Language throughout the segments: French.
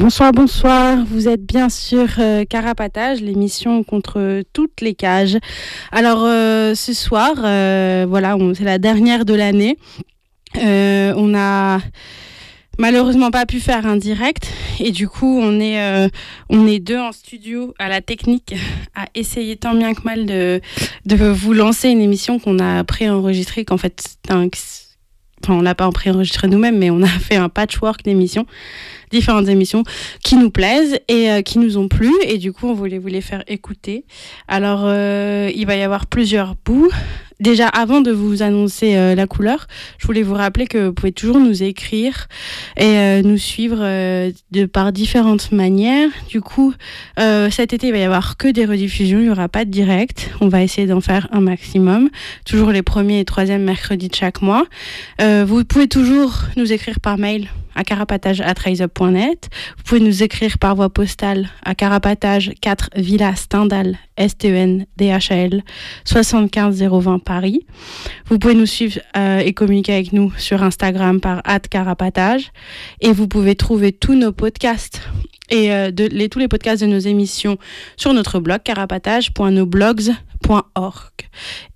Bonsoir, bonsoir. Vous êtes bien sur euh, Carapatage, l'émission contre toutes les cages. Alors euh, ce soir, euh, voilà, c'est la dernière de l'année. on a malheureusement pas pu faire un direct et du coup on est deux en studio à la technique à essayer tant bien que mal de vous lancer une émission qu'on a pré-enregistrée qu'en fait un, enfin on l'a pas pré-enregistré nous-mêmes mais on a fait un patchwork d'émissions différentes émissions qui nous plaisent et euh, qui nous ont plu. Et du coup, on voulait vous les faire écouter. Alors, euh, il va y avoir plusieurs bouts. Déjà, avant de vous annoncer euh, la couleur, je voulais vous rappeler que vous pouvez toujours nous écrire et nous suivre de par différentes manières. Du coup, cet été, il va y avoir que des rediffusions, il n'y aura pas de direct. On va essayer d'en faire un maximum. Toujours les premiers et troisièmes mercredis de chaque mois. vous pouvez toujours nous écrire par mail à carapatage.net. Vous pouvez nous écrire par voie postale à carapatage 4 Villa Stendhal, S-T-E-N-D-H-A-L, 75020 Paris. Vous pouvez nous suivre euh, et communiquer avec nous sur Instagram par carapatage. Et vous pouvez trouver tous nos podcasts et euh, tous les podcasts de nos émissions sur notre blog carapatage.noblogs.org.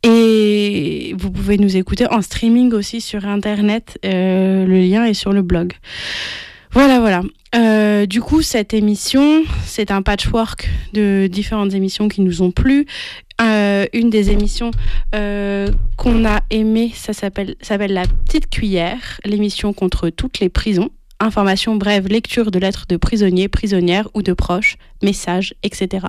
Et vous pouvez nous écouter en streaming aussi sur Internet. Euh, le lien est sur le blog. Voilà, voilà. Euh, du coup, cette émission, c'est un patchwork de différentes émissions qui nous ont plu. une des émissions qu'on a aimé, ça s'appelle La Petite Cuillère, l'émission contre toutes les prisons informations brèves, lecture de lettres de prisonniers, prisonnières ou de proches, messages, etc.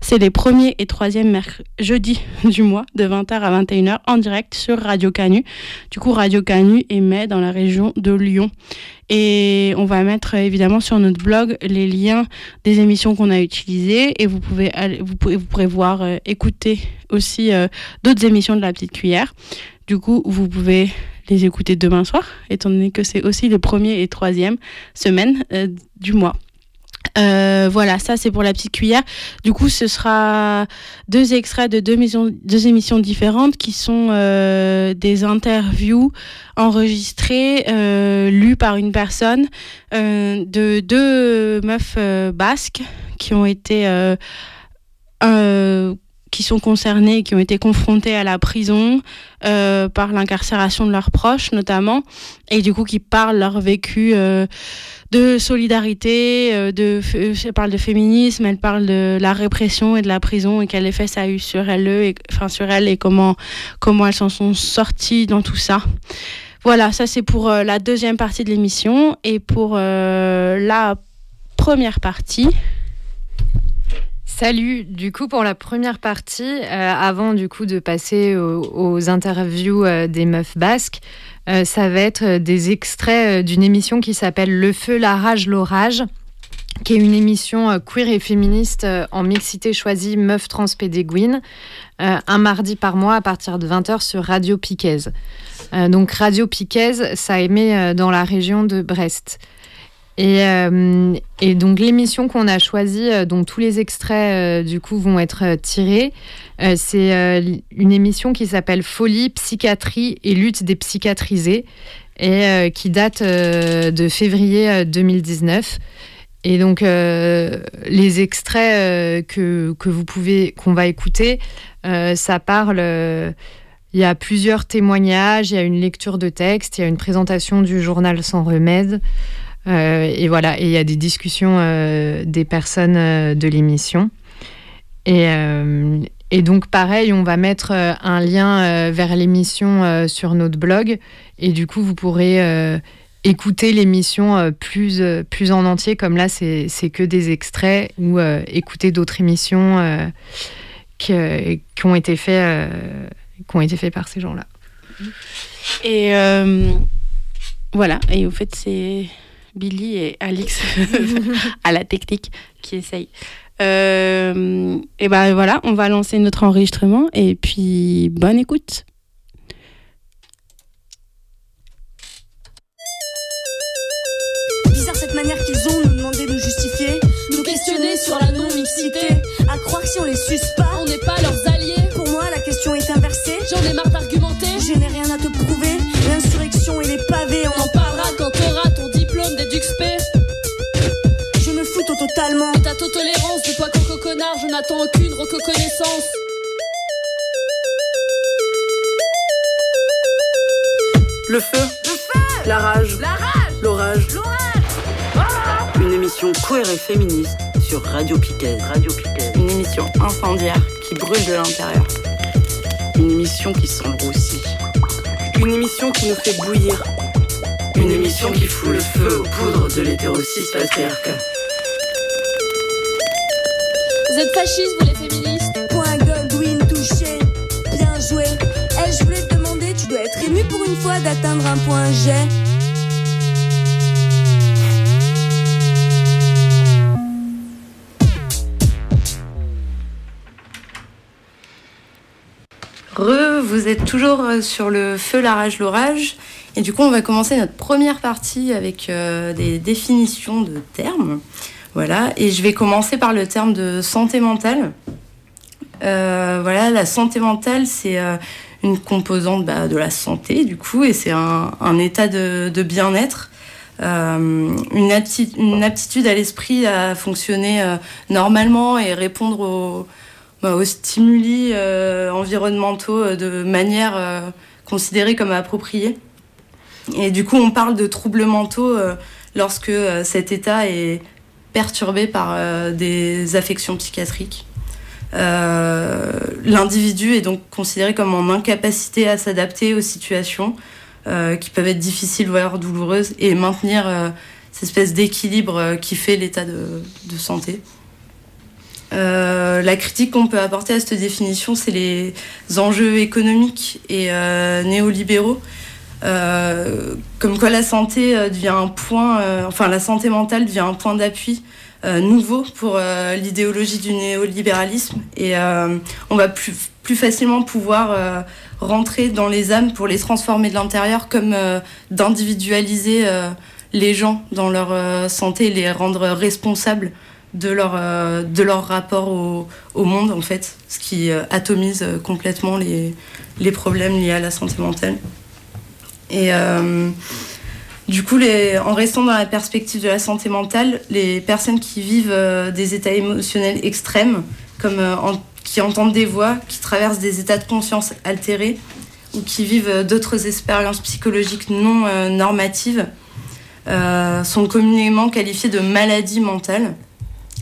C'est les premiers et troisièmes jeudi du mois de 20h à 21h en direct sur Radio Canu. Du coup, Radio Canu émet dans la région de Lyon. Et on va mettre évidemment sur notre blog les liens des émissions qu'on a utilisées et vous pouvez vous, pouvez, vous pourrez voir, euh, écouter aussi euh, d'autres émissions de la petite cuillère. Du coup, vous pouvez les écouter demain soir, étant donné que c'est aussi le premier et troisième semaine euh, du mois. Euh, voilà, ça c'est pour la petite cuillère. Du coup, ce sera deux extraits de deux, émissions, différentes qui sont euh, des interviews enregistrées, lues par une personne de deux meufs basques qui ont été qui sont concernés, qui ont été confrontés à la prison euh, par l'incarcération de leurs proches notamment, et du coup qui parlent leur vécu euh, de solidarité, euh, de, elles parlent de féminisme, elles parlent de la répression et de la prison et quel effet ça a eu sur elles, et, enfin sur elles et comment, comment elles s'en sont sorties dans tout ça. Voilà, ça c'est pour la deuxième partie de l'émission et pour la première partie. Salut, du coup pour la première partie, euh, avant du coup de passer aux, interviews euh, des meufs basques, euh, ça va être des extraits d'une émission qui s'appelle Le feu, la rage, l'orage, qui est une émission queer et féministe en mixité choisie meuf trans pédéguine, un mardi par mois à partir de 20h sur Radio Piquez. donc Radio Piquez, ça émet dans la région de Brest. Euh, et, donc l'émission qu'on a choisie, euh, dont tous les extraits euh, du coup vont être tirés, c'est une émission qui s'appelle Folie, psychiatrie et lutte des psychiatrisés et qui date de février 2019. Et donc les extraits que, vous pouvez qu'on va écouter, ça parle il y a plusieurs témoignages, il y a une lecture de texte, il y a une présentation du journal sans remède. Et voilà, et il y a des discussions des personnes de l'émission. Et, donc pareil, on va mettre un lien vers l'émission sur notre blog. Et du coup, vous pourrez écouter l'émission euh, plus, euh, plus en entier, comme là, c'est que des extraits, ou euh, écouter d'autres émissions qui, qui, ont été faits qui ont été faits par ces gens-là. Et voilà, et au fait, c'est Billy et Alix à la technique qui essayent. et ben voilà, on va lancer notre enregistrement et puis bonne écoute. manière qu'ils ont nous demander de justifier, nous questionner sur la non-mixité, à croire que si on les suce je n'attends aucune reconnaissance. Le feu. Le feu. La rage. La rage. L'orage. L'orage une émission queer et féministe sur Radio Piquet. Radio Piquet. Une émission incendiaire qui brûle de l'intérieur. Une émission qui sent le Une émission qui nous fait bouillir. Une émission qui fout le feu aux poudres de l'hétérosis patriarcat. Vous êtes fascistes, vous les féministes Point Goldwyn touché. Bien joué. Eh, je voulais te demander, tu dois être ému pour une fois d'atteindre un point G. Re, vous êtes toujours euh, sur le feu, la rage, l'orage. Et du coup, on va commencer notre première partie avec euh, des définitions de termes. Voilà. Et je vais commencer par le terme de santé mentale. Euh, voilà, la santé mentale, c'est une composante bah, de la santé, du coup, et c'est un, état de, bien-être. une, une, aptitude à l'esprit à fonctionner normalement et répondre aux, bah, aux stimuli euh, environnementaux euh, de manière euh, considérée comme appropriée. Et du coup, on parle de troubles mentaux lorsque cet état est perturbé par des affections psychiatriques. L'individu est donc considéré comme en incapacité à s'adapter aux situations qui peuvent être difficiles voire douloureuses et maintenir cette espèce d'équilibre qui fait l'état de, santé. Euh, la critique qu'on peut apporter à cette définition, c'est les enjeux économiques et euh, néolibéraux. Euh, comme quoi la santé devient un point, enfin la santé mentale devient un point d'appui nouveau pour l'idéologie du néolibéralisme et on va plus, facilement pouvoir rentrer dans les âmes pour les transformer de l'intérieur comme d'individualiser les gens dans leur santé les rendre responsables de leur, euh, de leur rapport au, monde, en fait, ce qui euh, atomise euh, complètement les, les, problèmes liés à la santé mentale. Et du coup, en restant dans la perspective de la santé mentale, les personnes qui vivent des états émotionnels extrêmes, comme qui entendent des voix, qui traversent des états de conscience altérés, ou qui vivent d'autres expériences psychologiques non normatives, sont communément qualifiées de maladies mentales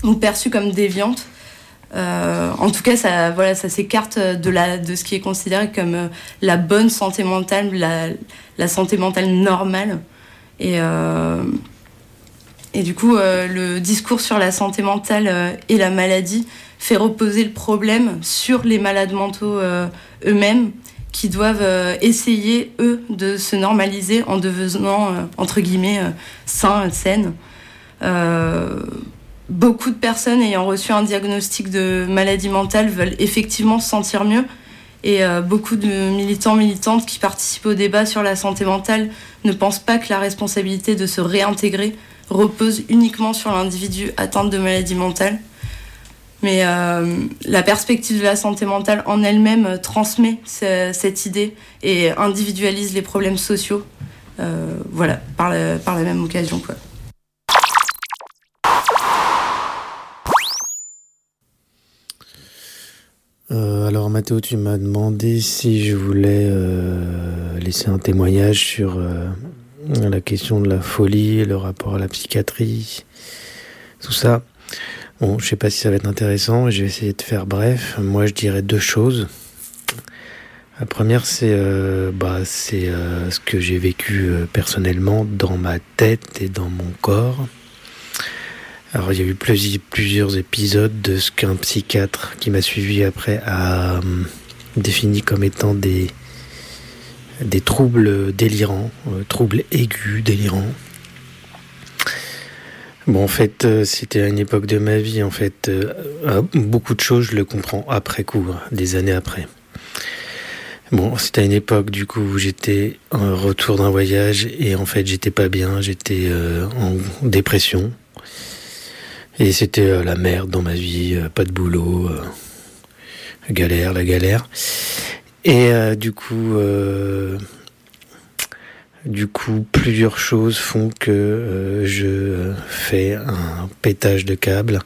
ou perçues comme déviantes. Euh, en tout cas, ça, voilà, ça s'écarte de, de ce qui est considéré comme euh, la bonne santé mentale, la, la santé mentale normale. Et, euh, et du coup, le discours sur la santé mentale et la maladie fait reposer le problème sur les malades mentaux eux-mêmes, qui doivent essayer, eux, de se normaliser en devenant, entre guillemets, sains, saines beaucoup de personnes ayant reçu un diagnostic de maladie mentale veulent effectivement se sentir mieux. Et euh, beaucoup de militants, militantes qui participent au débat sur la santé mentale ne pensent pas que la responsabilité de se réintégrer repose uniquement sur l'individu atteint de maladie mentale. Mais euh, la perspective de la santé mentale en elle-même transmet cette idée et individualise les problèmes sociaux. Euh, voilà, par la, même occasion. Euh, alors Mathéo, tu m'as demandé si je voulais euh, laisser un témoignage sur euh, la question de la folie, le rapport à la psychiatrie, tout ça. Bon, je sais pas si ça va être intéressant, je vais essayer de faire bref. Moi, je dirais deux choses. La première, c'est bah, c'est ce que j'ai vécu personnellement dans ma tête et dans mon corps. Alors il y a eu plusieurs épisodes de ce qu'un psychiatre qui m'a suivi après a hum, défini comme étant des, des troubles délirants, euh, troubles aigus délirants. Bon, en fait, euh, c'était une époque de ma vie, en fait, euh, beaucoup de choses, je le comprends après coup, hein, des années après. Bon, c'était une époque, du coup, où j'étais en retour d'un voyage et en fait, j'étais pas bien, j'étais en dépression. Et c'était euh, la merde dans ma vie, euh, pas de boulot, euh, galère, la galère. Et du coup, du coup, plusieurs choses font que je fais un pétage de câble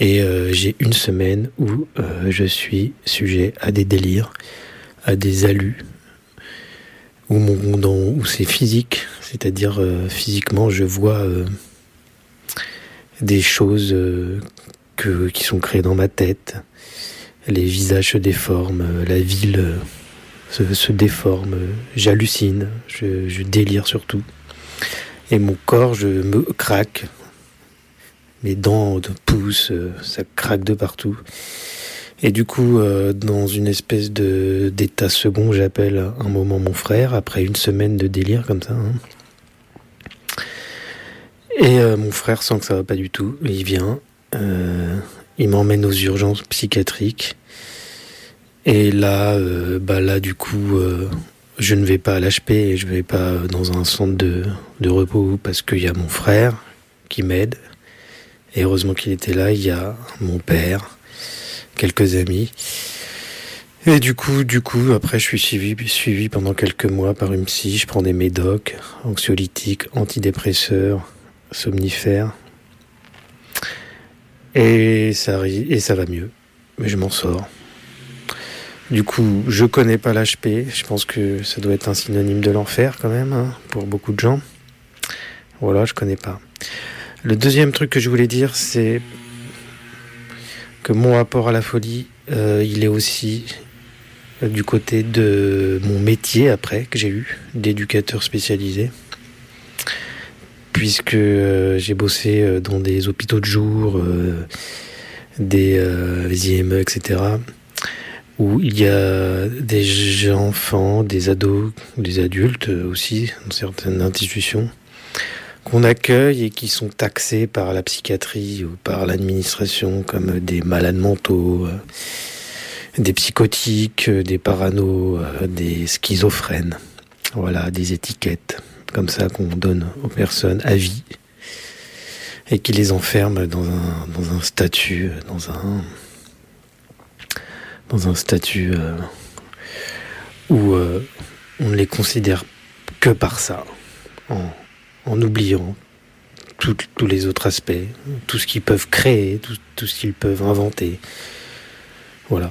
et j'ai une semaine où je suis sujet à des délires, à des alus, où, mon, où c'est physique, c'est-à-dire physiquement je vois des choses euh, qui sont créées dans ma tête. Les visages se déforment, euh, la ville euh, se, déforme, j'hallucine, je, délire surtout. Et mon corps, je me craque. Mes dents poussent, ça craque de partout. Et du coup, dans une espèce d'état second, j'appelle un moment mon frère, après une semaine de délire comme ça. Hein. Et euh, mon frère sent que ça va pas du tout. Il vient, euh, il m'emmène aux urgences psychiatriques. Et là, euh, bah là du coup, je ne vais pas à l'HP et je ne vais pas dans un centre de, de repos parce qu'il y a mon frère qui m'aide. Et heureusement qu'il était là. Il y a mon père, quelques amis. Et du coup, du coup, après, je suis suivi, suivi pendant quelques mois par une psy. Je prends des médocs, anxiolytiques, antidépresseurs somnifère. Et ça, et ça va mieux. Mais je m'en sors. Du coup, je connais pas l'HP. Je pense que ça doit être un synonyme de l'enfer quand même, hein, pour beaucoup de gens. Voilà, je connais pas. Le deuxième truc que je voulais dire, c'est que mon rapport à la folie, euh, il est aussi euh, du côté de mon métier après que j'ai eu, d'éducateur spécialisé puisque euh, j'ai bossé euh, dans des hôpitaux de jour, euh, des IME, etc., où il y a des enfants, des ados, des adultes aussi, dans certaines institutions, qu'on accueille et qui sont taxés par la psychiatrie ou par l'administration comme des malades mentaux, des psychotiques, des paranos, des schizophrènes. Voilà, des étiquettes comme ça qu'on donne aux personnes à vie et qui les enferme dans un, dans un statut, dans un, dans un statut euh, où euh, on ne les considère que par ça, en, en oubliant tous les autres aspects, tout ce qu'ils peuvent créer, tout, tout ce qu'ils peuvent inventer. Voilà.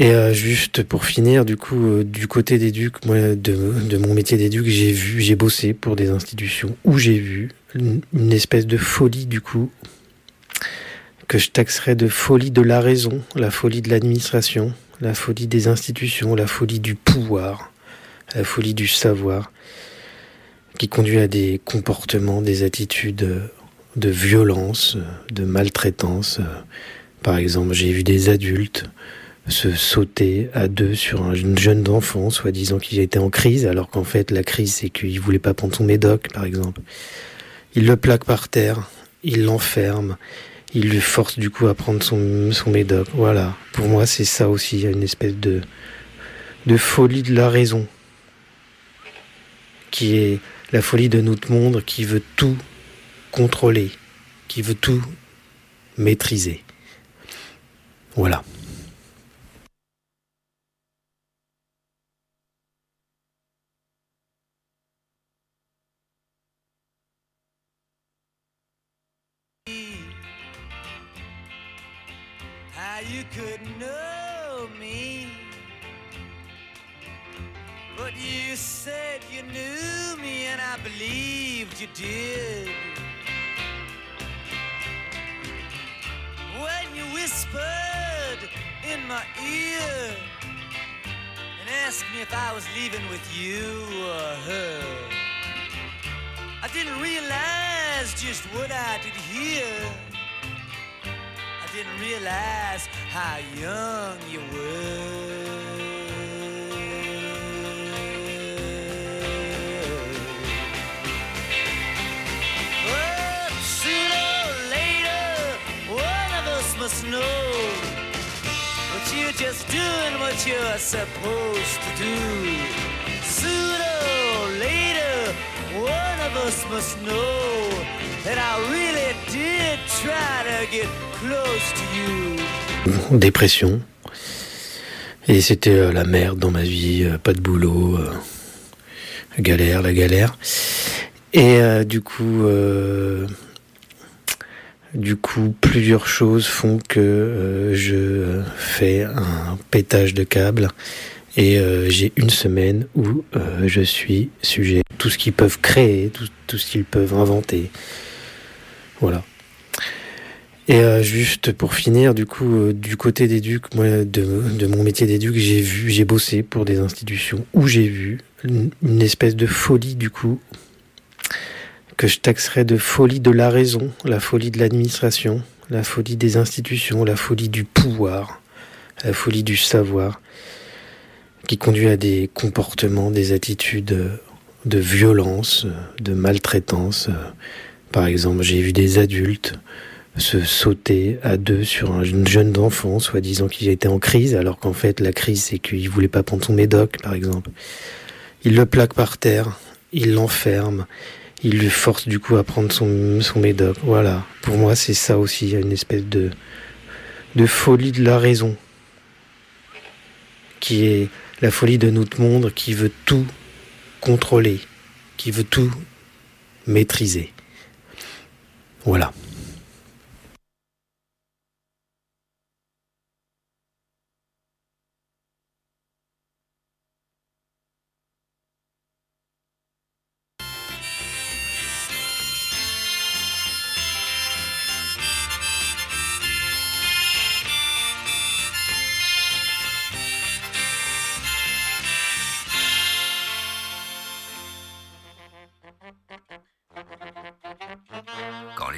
Et euh, juste pour finir, du coup, euh, du côté d'éduc, moi, de, mon métier d'éduc, j'ai vu, j'ai bossé pour des institutions où j'ai vu une, espèce de folie, du coup, que je taxerais de folie de la raison, la folie de l'administration, la folie des institutions, la folie du pouvoir, la folie du savoir, qui conduit à des comportements, des attitudes de violence, de maltraitance. Par exemple, j'ai vu des adultes se sauter à deux sur un jeune enfant, soi-disant qu'il était en crise, alors qu'en fait la crise c'est qu'il voulait pas prendre son médoc, par exemple. Il le plaque par terre, il l'enferme, il lui force du coup à prendre son, son médoc. Voilà, pour moi c'est ça aussi, une espèce de, de folie de la raison, qui est la folie de notre monde qui veut tout contrôler, qui veut tout maîtriser. Voilà. You did. When you whispered in my ear and asked me if I was leaving with you or her, I didn't realize just what I did hear. I didn't realize how young you were. Dépression. Et c'était euh, la merde dans ma vie, euh, pas de boulot, euh, galère, la galère. Et du coup, du coup, plusieurs choses font que euh, je fais un pétage de câble. Et euh, j'ai une semaine où euh, je suis sujet à tout ce qu'ils peuvent créer, tout, ce qu'ils peuvent inventer. Voilà. Et juste pour finir, du coup, du côté d'éduc, moi, de, mon métier d'éduc, j'ai vu, j'ai bossé pour des institutions où j'ai vu une espèce de folie, du coup, que je taxerais de folie de la raison, la folie de l'administration, la folie des institutions, la folie du pouvoir, la folie du savoir, qui conduit à des comportements, des attitudes euh, de violence, euh, de maltraitance. euh. Par exemple, j'ai vu des adultes se sauter à deux sur un jeune enfant, soi-disant qu'il était en crise, alors qu'en fait la crise c'est qu'il voulait pas prendre son médoc, par exemple. Il le plaque par terre, il l'enferme, il lui force du coup à prendre son, son médoc. Voilà, pour moi c'est ça aussi, une espèce de, de folie de la raison, qui est la folie de notre monde qui veut tout contrôler, qui veut tout maîtriser. Voilà.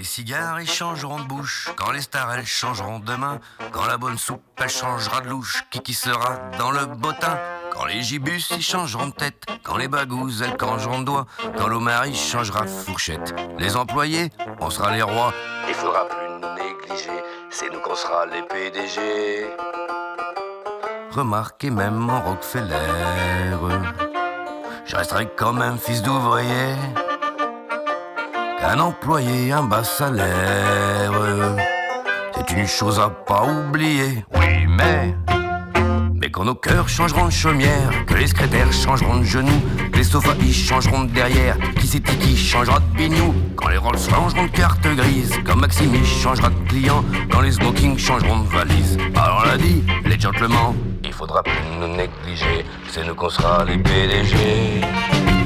Les cigares ils changeront de bouche, quand les stars elles changeront de main, quand la bonne soupe elle changera de louche, qui qui sera dans le bottin? Quand les gibus ils changeront de tête, quand les bagouzes elles changeront de doigt, quand l'Omar il changera de fourchette. Les employés, on sera les rois, il faudra plus nous négliger, c'est nous qu'on sera les PDG. Remarquez même en Rockefeller, je resterai quand même fils d'ouvrier qu'un employé un bas salaire. C'est une chose à pas oublier. Oui, mais. Mais quand nos cœurs changeront de chaumière, que les secrétaires changeront de genoux, que les sofas y changeront de derrière, qui c'est qui changera de bignou, quand les Rolls changeront de carte grise, quand Maxime y changera de client, quand les smokings changeront de valise. Alors l'a dit, les gentlemen, il faudra plus nous négliger, c'est nous qu'on sera les PDG.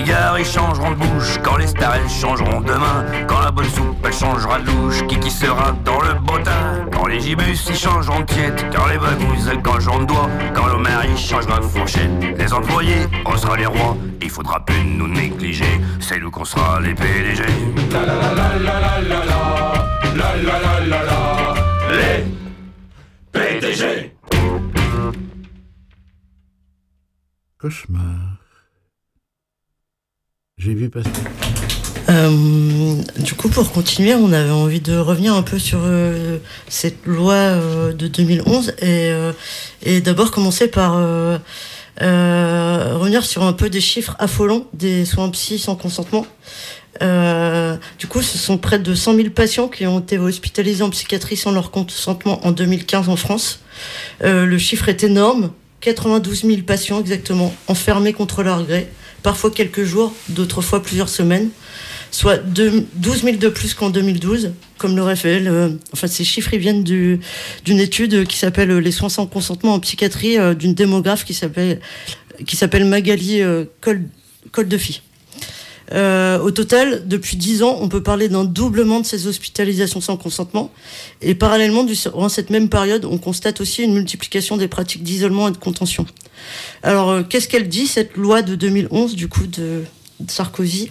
Cigares ils changeront de bouche, quand les stars elles changeront de main, quand la bonne soupe elle changera de louche, qui qui sera dans le bottin, quand les gibus ils changeront de tiède, quand les bagouzes elles changeront de doigt, quand l'Homer il changera de fourchette, les employés on sera les rois, il faudra plus nous négliger, c'est nous qu'on sera les PDG. La la la la la la la la la la la les PDG. Cauchemar. J'ai vu passer. Euh, du coup, pour continuer, on avait envie de revenir un peu sur euh, cette loi euh, de 2011 et, et d'abord commencer par revenir sur un peu des chiffres affolants des soins psy sans consentement. Du coup, ce sont près de 100 000 patients qui ont été hospitalisés en psychiatrie sans leur consentement en 2015 en France. Le chiffre est énorme. 92 000 patients exactement, enfermés contre leur gré, parfois quelques jours, d'autres fois plusieurs semaines, soit 12 000 de plus qu'en 2012, comme le révèle. Euh, enfin, ces chiffres viennent d'une étude qui s'appelle Les soins sans consentement en psychiatrie euh, d'une démographe qui s'appelle Magali euh, Col, Coldefi. Euh, au total, depuis 10 ans, on peut parler d'un doublement de ces hospitalisations sans consentement. Et parallèlement, durant cette même période, on constate aussi une multiplication des pratiques d'isolement et de contention. Alors, euh, qu'est-ce qu'elle dit, cette loi de 2011, du coup, de, Sarkozy?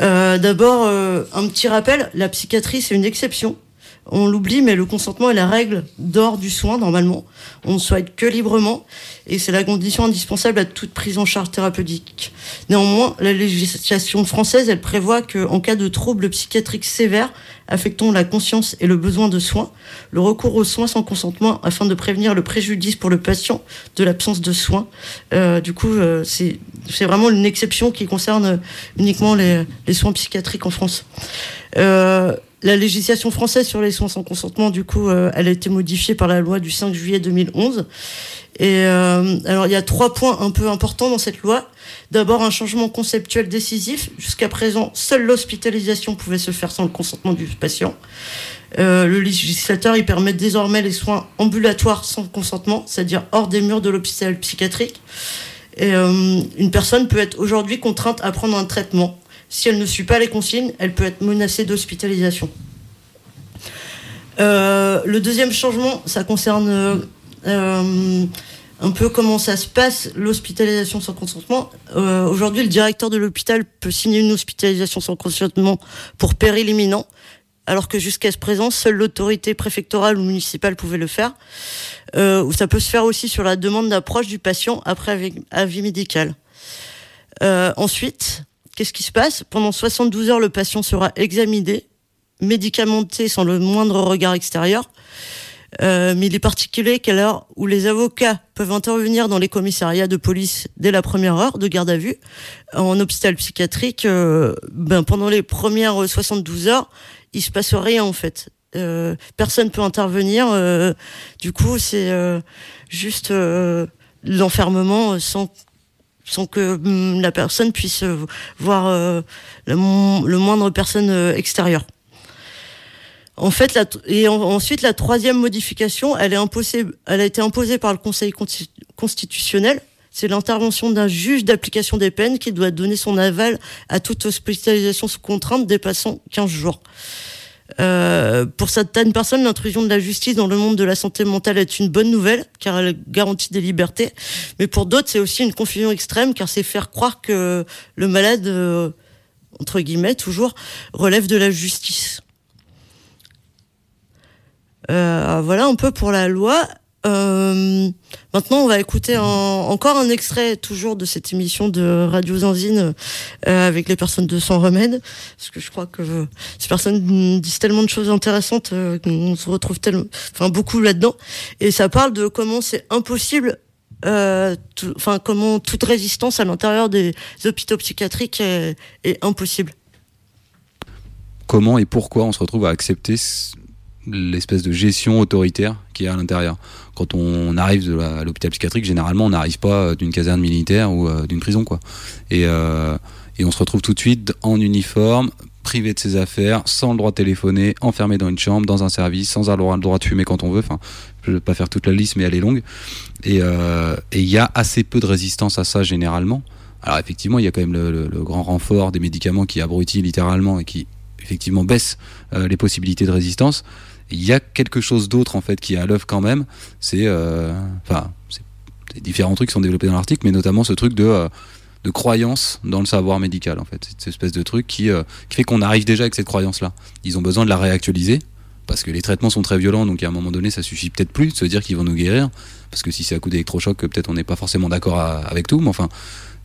Euh, D'abord, un petit rappel, la psychiatrie, c'est une exception on l'oublie, mais le consentement est la règle d'or du soin, normalement. On ne souhaite que librement, et c'est la condition indispensable à toute prise en charge thérapeutique. Néanmoins, la législation française, elle prévoit qu'en cas de troubles psychiatriques sévères affectant la conscience et le besoin de soins, le recours aux soins sans consentement afin de prévenir le préjudice pour le patient de l'absence de soins. Euh, du coup, euh, c'est vraiment une exception qui concerne uniquement les, soins psychiatriques en France. Euh, la législation française sur les soins sans consentement, du coup, euh, elle a été modifiée par la loi du 5 juillet 2011. Et euh, alors, il y a trois points un peu importants dans cette loi. D'abord, un changement conceptuel décisif. Jusqu'à présent, seule l'hospitalisation pouvait se faire sans le consentement du patient. Euh, le législateur, il permet désormais les soins ambulatoires sans consentement, c'est-à-dire hors des murs de l'hôpital psychiatrique. Et une personne peut être aujourd'hui contrainte à prendre un traitement si elle ne suit pas les consignes, elle peut être menacée d'hospitalisation. Euh, le deuxième changement, ça concerne euh, un peu comment ça se passe, l'hospitalisation sans consentement. Euh, aujourd'hui, le directeur de l'hôpital peut signer une hospitalisation sans consentement pour péril imminent, alors que jusqu'à ce présent, seule l'autorité préfectorale ou municipale pouvait le faire. ou ça peut se faire aussi sur la demande d'approche du patient après avis médical. ensuite, Qu'est-ce qui se passe Pendant 72 heures, le patient sera examiné, médicamenté sans le moindre regard extérieur. Euh, mais il est particulier qu'à l'heure où les avocats peuvent intervenir dans les commissariats de police dès la première heure de garde à vue, en hôpital psychiatrique, euh, ben pendant les premières 72 heures, il se passe rien en fait. Euh, personne peut intervenir. Euh, du coup, c'est euh, juste l'enfermement sans sans que hum, la personne puisse euh, voir euh, le, moindre personne euh, extérieure. En fait, et ensuite la troisième modification, elle est elle a été imposée par le Conseil constitutionnel. C'est l'intervention d'un juge d'application des peines qui doit donner son aval à toute hospitalisation sous contrainte dépassant 15 jours. Euh, pour certaines personnes, l'intrusion de la justice dans le monde de la santé mentale est une bonne nouvelle, car elle garantit des libertés. Mais pour d'autres, c'est aussi une confusion extrême, car c'est faire croire que le malade, euh, entre guillemets, toujours, relève de la justice. Euh, voilà un peu pour la loi. Euh, maintenant, on va écouter encore un extrait toujours de cette émission de Radio Zanzine euh, avec les personnes de Sans Remède, parce que je crois que ces personnes disent tellement de choses intéressantes euh, qu'on se retrouve tellement, beaucoup là-dedans, et ça parle de comment c'est impossible. Enfin, comment toute résistance à l'intérieur des hôpitaux psychiatriques est, est impossible. Comment et pourquoi on se retrouve à accepter l'espèce de gestion autoritaire qui est à l'intérieur? Quand on arrive à l'hôpital psychiatrique, généralement, on n'arrive pas euh, d'une caserne militaire ou euh, d'une prison, quoi. Et, euh, et on se retrouve tout de suite en uniforme, privé de ses affaires, sans le droit de téléphoner, enfermé dans une chambre, dans un service, sans avoir le droit de fumer quand on veut. Enfin, je ne vais pas faire toute la liste, mais elle est longue. Et il y a assez peu de résistance à ça généralement. Alors effectivement, il y a quand même le, le, grand renfort des médicaments qui abrutit littéralement et qui effectivement baisse les possibilités de résistance il y a quelque chose d'autre en fait qui est à l'œuvre quand même. C'est euh, enfin c'est différents trucs qui sont développés dans l'article, mais notamment ce truc de euh, de croyance dans le savoir médical en fait. Cette espèce de truc qui, euh, fait qu'on arrive déjà avec cette croyance là. Ils ont besoin de la réactualiser parce que les traitements sont très violents, donc à un moment donné, ça suffit peut-être plus de se dire qu'ils vont nous guérir, parce que si c'est à coup d'électrochoc, peut-être on n'est pas forcément d'accord avec tout, mais enfin,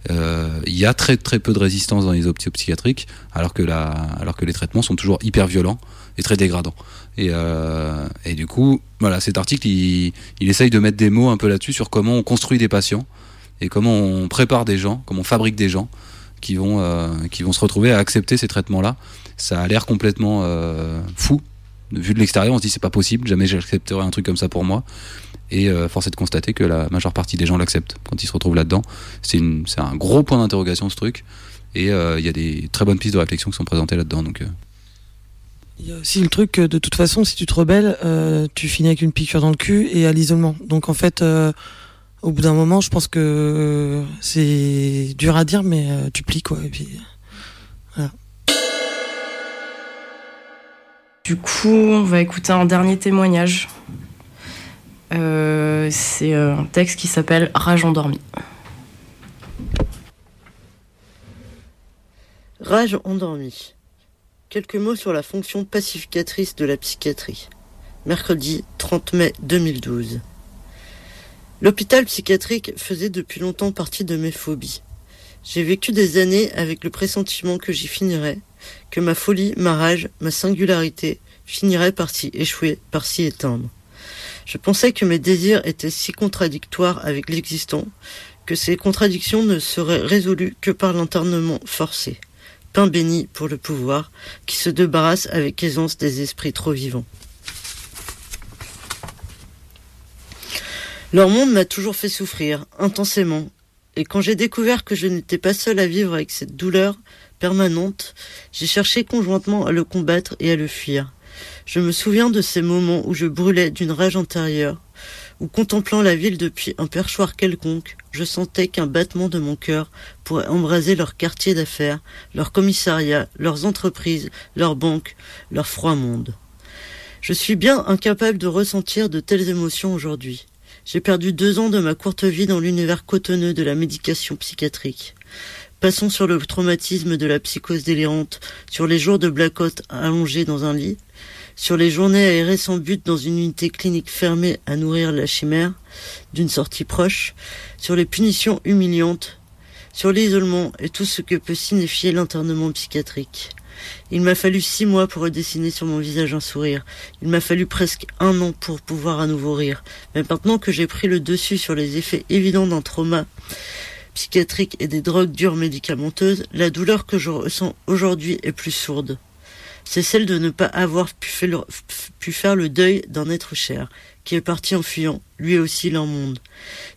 il y a très très peu de résistance dans les options psychiatriques, alors que, la, alors que les traitements sont toujours hyper violents et très dégradants. Et, euh, et, du coup, voilà, cet article, il, essaye de mettre des mots un peu là-dessus sur comment on construit des patients et comment on prépare des gens, comment on fabrique des gens qui vont, euh, qui vont se retrouver à accepter ces traitements-là. Ça a l'air complètement euh, fou Vu de l'extérieur, on se dit c'est pas possible, jamais j'accepterai un truc comme ça pour moi. Et euh, force est de constater que la majeure partie des gens l'acceptent quand ils se retrouvent là-dedans. C'est un gros point d'interrogation ce truc. Et il y a des très bonnes pistes de réflexion qui sont présentées là-dedans. Donc. Il y a aussi le truc que de toute façon, si tu te rebelles, tu finis avec une piqûre dans le cul et à l'isolement. Donc en fait, au bout d'un moment, je pense que c'est dur à dire, mais tu plies quoi. Et puis voilà. Du coup, on va écouter un dernier témoignage. Euh, c'est un texte qui s'appelle Rage endormie. Rage endormie. Quelques mots sur la fonction pacificatrice de la psychiatrie. Mercredi 30 mai 2012. L'hôpital psychiatrique faisait depuis longtemps partie de mes phobies. J'ai vécu des années avec le pressentiment que j'y finirais, que ma folie, ma rage, ma singularité finiraient par s'y échouer, par s'y éteindre. Je pensais que mes désirs étaient si contradictoires avec l'existant que ces contradictions ne seraient résolues que par l'internement forcé, pain béni pour le pouvoir, qui se débarrasse avec aisance des esprits trop vivants. Leur monde m'a toujours fait souffrir, intensément, et quand j'ai découvert que je n'étais pas seul à vivre avec cette douleur permanente, j'ai cherché conjointement à le combattre et à le fuir. Je me souviens de ces moments où je brûlais d'une rage intérieure, où contemplant la ville depuis un perchoir quelconque, je sentais qu'un battement de mon cœur pourrait embraser leur quartier d'affaires, leur commissariat, leurs entreprises, leurs banques, leur froid monde. Je suis bien incapable de ressentir de telles émotions aujourd'hui. J'ai perdu deux ans de ma courte vie dans l'univers cotonneux de la médication psychiatrique. Passons sur le traumatisme de la psychose délirante, sur les jours de blackout allongés dans un lit, sur les journées aérées sans but dans une unité clinique fermée à nourrir la chimère d'une sortie proche, sur les punitions humiliantes, sur l'isolement et tout ce que peut signifier l'internement psychiatrique. Il m'a fallu six mois pour redessiner sur mon visage un sourire. Il m'a fallu presque un an pour pouvoir à nouveau rire. Mais maintenant que j'ai pris le dessus sur les effets évidents d'un trauma psychiatrique et des drogues dures médicamenteuses, la douleur que je ressens aujourd'hui est plus sourde c'est celle de ne pas avoir pu, faire le deuil d'un être cher, qui est parti en fuyant, lui aussi leur monde.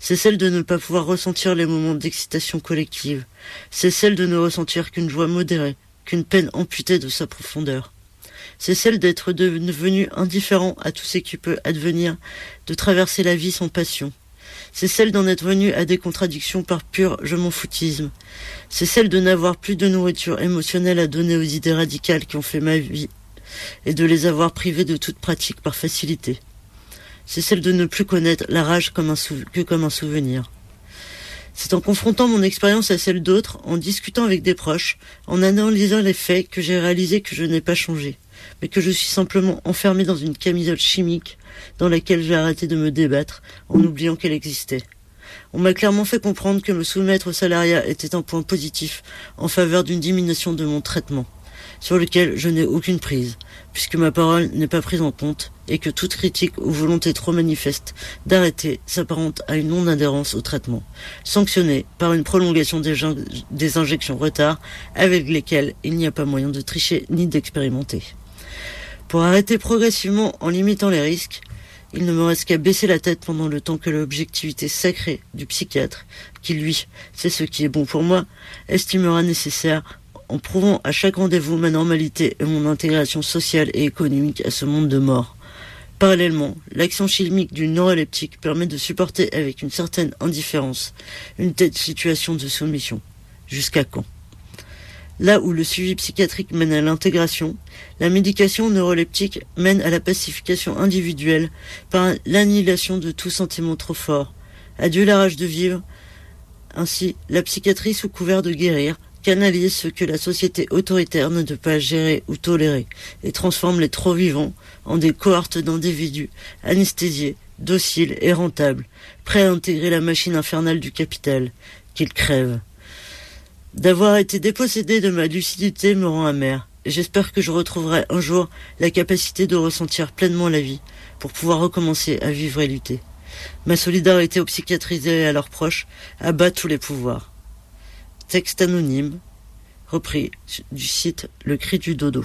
C'est celle de ne pas pouvoir ressentir les moments d'excitation collective. C'est celle de ne ressentir qu'une joie modérée, qu'une peine amputée de sa profondeur. C'est celle d'être devenu indifférent à tout ce qui peut advenir, de traverser la vie sans passion, c'est celle d'en être venu à des contradictions par pur je m'en foutisme. C'est celle de n'avoir plus de nourriture émotionnelle à donner aux idées radicales qui ont fait ma vie, et de les avoir privées de toute pratique par facilité. C'est celle de ne plus connaître la rage que comme un souvenir. C'est en confrontant mon expérience à celle d'autres, en discutant avec des proches, en analysant les faits que j'ai réalisé que je n'ai pas changé, mais que je suis simplement enfermé dans une camisole chimique dans laquelle j'ai arrêté de me débattre en oubliant qu'elle existait. On m'a clairement fait comprendre que me soumettre au salariat était un point positif en faveur d'une diminution de mon traitement, sur lequel je n'ai aucune prise, puisque ma parole n'est pas prise en compte et que toute critique ou volonté trop manifeste d'arrêter s'apparente à une non-adhérence au traitement, sanctionnée par une prolongation des, injections retard avec lesquelles il n'y a pas moyen de tricher ni d'expérimenter. Pour arrêter progressivement en limitant les risques, il ne me reste qu'à baisser la tête pendant le temps que l'objectivité sacrée du psychiatre, qui lui sait ce qui est bon pour moi, estimera nécessaire en prouvant à chaque rendez-vous ma normalité et mon intégration sociale et économique à ce monde de mort. Parallèlement, l'action chimique du neuroleptique permet de supporter avec une certaine indifférence une telle situation de soumission. Jusqu'à quand? Là où le suivi psychiatrique mène à l'intégration, la médication neuroleptique mène à la pacification individuelle par l'annihilation de tout sentiment trop fort. Adieu la rage de vivre. Ainsi, la psychiatrie sous couvert de guérir canalise ce que la société autoritaire ne peut pas gérer ou tolérer et transforme les trop vivants en des cohortes d'individus anesthésiés, dociles et rentables, prêts à intégrer la machine infernale du capital, qu'ils crèvent. D'avoir été dépossédé de ma lucidité me rend amer, j'espère que je retrouverai un jour la capacité de ressentir pleinement la vie, pour pouvoir recommencer à vivre et lutter. Ma solidarité aux psychiatrisés et à leurs proches abat tous les pouvoirs. Texte anonyme, repris du site Le Cri du Dodo.「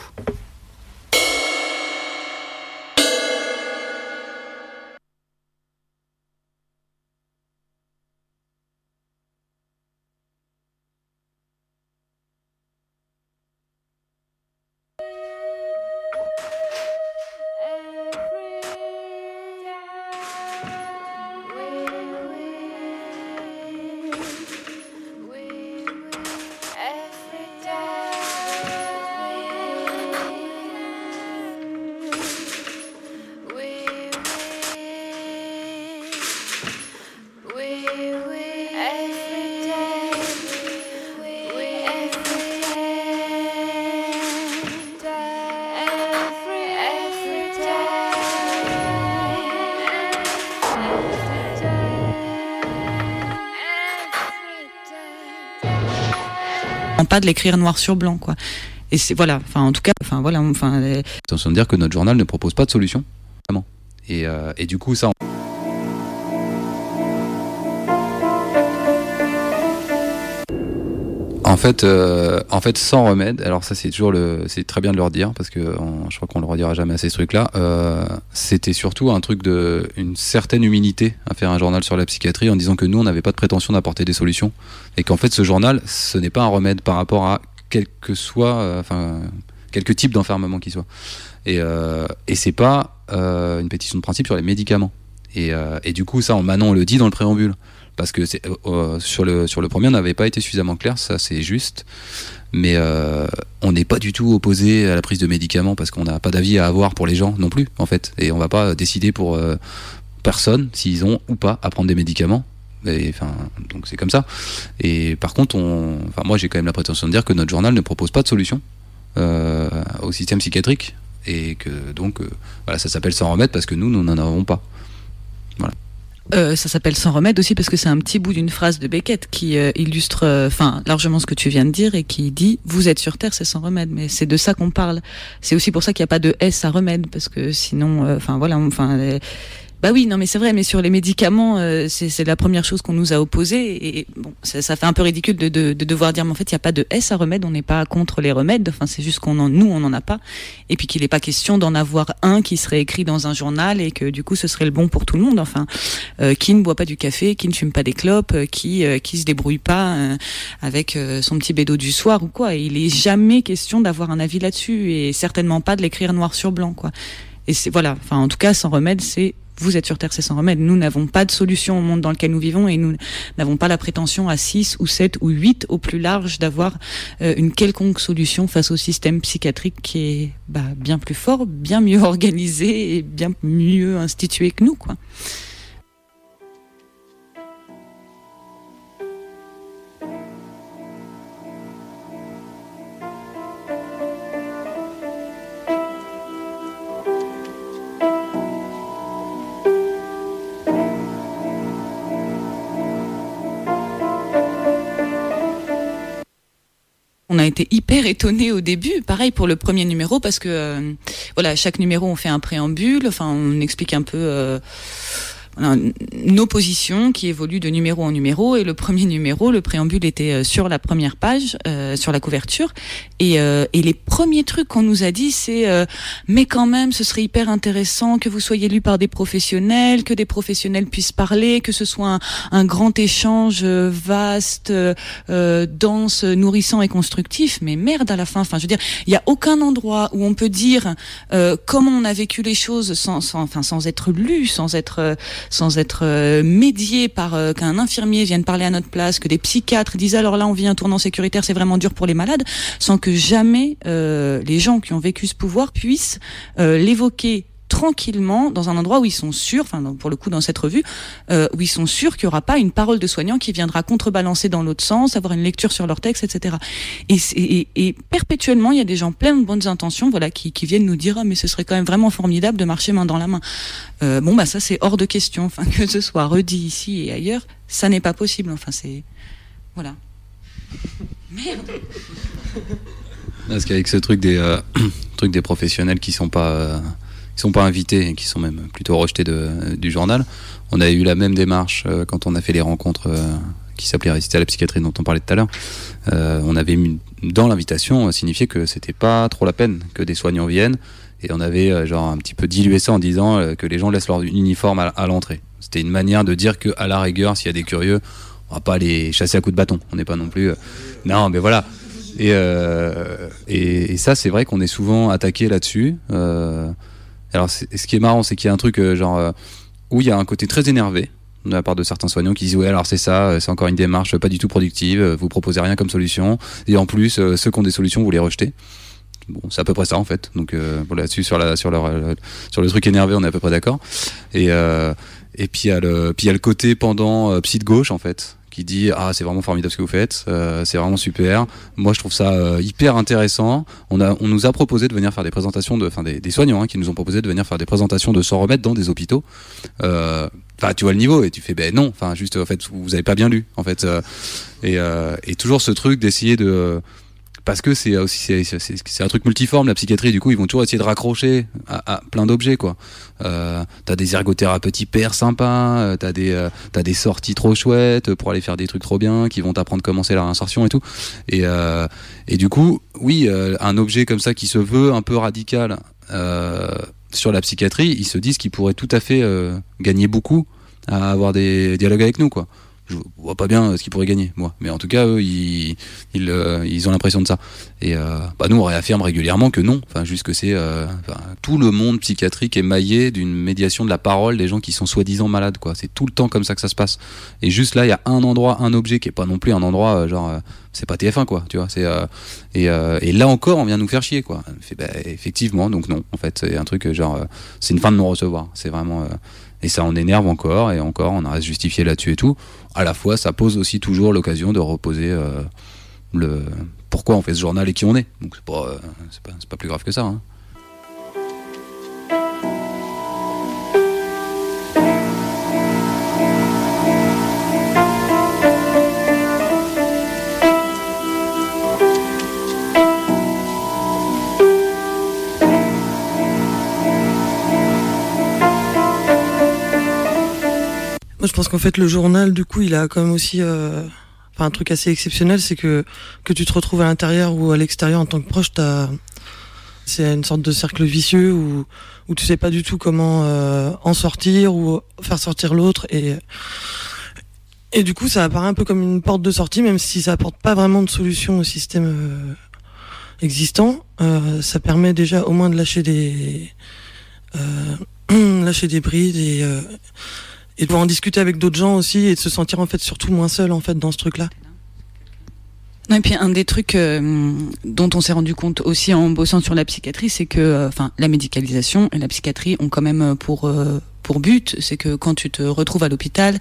de l'écrire noir sur blanc, quoi. Et c'est voilà, enfin en tout cas, enfin voilà, enfin. Attention de dire que notre journal ne propose pas de solution, vraiment. Et, euh, et du coup, ça. En fait, euh, en fait, sans remède. Alors ça, c'est toujours le, c'est très bien de leur dire parce que je crois qu'on le redira jamais assez ce truc-là. Euh, C'était surtout un truc de une certaine humilité à faire un journal sur la psychiatrie en disant que nous, on n'avait pas de prétention d'apporter des solutions et qu'en fait, ce journal, ce n'est pas un remède par rapport à quel que soit, euh, enfin, quelque type d'enfermement qu'il soit. Et, euh, et c'est pas une pétition de principe sur les médicaments. Et, euh, et du coup, ça, on- Manon on le dit dans le préambule. Parce que euh, euh, sur, le, sur le premier, on n'avait pas été suffisamment clair, ça c'est juste. Mais on n'est pas du tout opposé à la prise de médicaments parce qu'on n'a pas d'avis à avoir pour les gens non plus, en fait. Et on va pas décider pour personne s'ils ont ou pas à prendre des médicaments. Donc c'est comme ça. Et par contre, on, moi j'ai quand même la prétention de dire que notre journal ne propose pas de solution au système psychiatrique et que donc ça s'appelle sans remède parce que nous, nous n'en avons pas. Euh, ça s'appelle sans remède aussi parce que c'est un petit bout d'une phrase de Beckett qui euh, illustre euh, enfin largement ce que tu viens de dire et qui dit vous êtes sur terre c'est sans remède mais c'est de ça qu'on parle. C'est aussi pour ça qu'il n'y a pas de S à remède parce que sinon enfin voilà enfin bah oui non mais c'est vrai mais sur les médicaments euh, c'est la première chose qu'on nous a opposé et bon ça, ça fait un peu ridicule de, de, de devoir dire mais en fait il n'y a pas de S à remède on n'est pas contre les remèdes enfin c'est juste qu'on en nous on n'en a pas et puis qu'il n'est pas question d'en avoir un qui serait écrit dans un journal et que du coup ce serait le bon pour tout le monde enfin euh, qui ne boit pas du café, qui ne fume pas des clopes, euh, qui euh, qui se débrouille pas euh, avec euh, son petit bédo du soir ou quoi. Il est jamais question d'avoir un avis là-dessus et certainement pas de l'écrire noir sur blanc quoi. Et c'est voilà, enfin en tout cas sans remède, c'est vous êtes sur Terre, c'est sans remède. Nous n'avons pas de solution au monde dans lequel nous vivons et nous n'avons pas la prétention à 6 ou 7 ou 8 au plus large d'avoir euh, une quelconque solution face au système psychiatrique qui est bah, bien plus fort, bien mieux organisé et bien mieux institué que nous. Quoi. On a été hyper étonnés au début, pareil pour le premier numéro, parce que euh, voilà, chaque numéro on fait un préambule, enfin on explique un peu euh, nos positions qui évoluent de numéro en numéro. Et le premier numéro, le préambule était euh, sur la première page, euh, sur la couverture, et, euh, et les premiers trucs qu'on nous a dit, c'est euh, mais quand même, ce serait hyper intéressant que vous soyez lu par des professionnels, que des professionnels puissent parler, que ce soit un, un grand échange euh, vaste, euh, dense, nourrissant et constructif. Mais merde à la fin. Enfin, je veux dire, il n'y a aucun endroit où on peut dire comment on a vécu les choses sans, sans, enfin, sans être lu, sans être, sans être euh, médié par euh, qu'un infirmier vienne parler à notre place, que des psychiatres disent alors là on vit un tournant sécuritaire, c'est vraiment dur pour les malades, sans que jamais euh, les gens qui ont vécu ce pouvoir puissent l'évoquer tranquillement dans un endroit où ils sont sûrs, enfin pour le coup dans cette revue, euh, où ils sont sûrs qu'il n'y aura pas une parole de soignant qui viendra contrebalancer dans l'autre sens, avoir une lecture sur leur texte, etc. Et, perpétuellement, il y a des gens pleins de bonnes intentions, voilà, qui, viennent nous dire ah mais ce serait quand même vraiment formidable de marcher main dans la main. Euh, bon bah ça c'est hors de question, enfin que ce soit redit ici et ailleurs, ça n'est pas possible. Enfin c'est voilà. Merde. Parce qu'avec ce truc des, euh, des professionnels qui sont pas, euh, qui sont pas invités et qui sont même plutôt rejetés de, du journal, on a eu la même démarche euh, quand on a fait les rencontres euh, qui s'appelaient Résister à la psychiatrie dont on parlait tout à l'heure. Euh, on avait mis dans l'invitation signifié que c'était pas trop la peine que des soignants viennent et on avait genre un petit peu dilué ça en disant que les gens laissent leur uniforme à, l'entrée. C'était une manière de dire que à la rigueur, s'il y a des curieux, on va pas les chasser à coups de bâton. On n'est pas non plus. Non, mais voilà. Et, et ça, c'est vrai qu'on est souvent attaqué là-dessus. Alors, ce qui est marrant, c'est qu'il y a un truc euh, genre euh, où il y a un côté très énervé de la part de certains soignants qui disent ouais alors c'est ça euh, c'est encore une démarche pas du tout productive vous proposez rien comme solution. Et en plus ceux qui ont des solutions vous les rejetez. Bon c'est à peu près ça en fait. Donc bon, là-dessus sur le truc énervé on est à peu près d'accord. Et puis il y a le côté pendant psy de gauche en fait qui dit ah c'est vraiment formidable ce que vous faites euh, c'est vraiment super. Moi je trouve ça euh, hyper intéressant. On a on nous a proposé de venir faire des présentations de enfin des, des soignants hein, qui nous ont proposé de venir faire des présentations de sans remède dans des hôpitaux. Euh, enfin tu vois le niveau et tu fais ben non enfin juste en fait vous avez pas bien lu en fait et, et toujours ce truc d'essayer de parce que c'est aussi c'est- un truc multiforme la psychiatrie du coup ils vont toujours essayer de raccrocher à, plein d'objets quoi. Euh, t'as des ergothérapeutes hyper sympas euh, t'as des euh, t'as des sorties trop chouettes pour aller faire des trucs trop bien qui vont t'apprendre comment c'est la réinsertion et tout. Et euh, et du coup oui euh, un objet comme ça qui se veut un peu radical euh, sur la psychiatrie ils se disent qu'ils pourraient tout à fait euh, gagner beaucoup à avoir des dialogues avec nous quoi je vois pas bien euh, ce qu'ils pourraient gagner, moi. Mais en tout cas, eux, ils, ils, euh, ils ont l'impression de ça. Et euh, bah, nous, on réaffirme régulièrement que non. Enfin, juste que c'est tout le monde psychiatrique est maillé d'une médiation de la parole des gens qui sont soi-disant malades. quoi. C'est tout le temps comme ça que ça se passe. Et juste là, il y a un endroit, un objet qui est pas non plus un endroit genre. c'est pas TF1 quoi, tu vois. C'est et, là encore, on vient nous faire chier quoi. Bah, effectivement, donc non. En fait, c'est un truc genre, c'est une fin de non recevoir. C'est vraiment et ça en énerve encore et encore. On se justifier là-dessus et tout. À la fois, ça pose aussi toujours l'occasion de reposer euh, le pourquoi on fait ce journal et qui on est. Donc c'est pas, euh, pas plus grave que ça. hein. Je pense qu'en fait, le journal, du coup, il a quand même aussi euh, un truc assez exceptionnel, c'est que que tu te retrouves à l'intérieur ou à l'extérieur en tant que proche, c'est une sorte de cercle vicieux où où tu sais pas du tout comment euh, en sortir ou faire sortir l'autre et et du coup, ça apparaît un peu comme une porte de sortie, même si ça apporte pas vraiment de solution au système euh, existant. Ça permet déjà au moins de lâcher des lâcher des brides et et de pouvoir en discuter avec d'autres gens aussi et de se sentir en fait surtout moins seul en fait dans ce truc là. Et puis un des trucs euh, dont on s'est rendu compte aussi en bossant sur la psychiatrie, c'est que euh, enfin la médicalisation et la psychiatrie ont quand même pour euh, pour but, c'est que quand tu te retrouves à l'hôpital,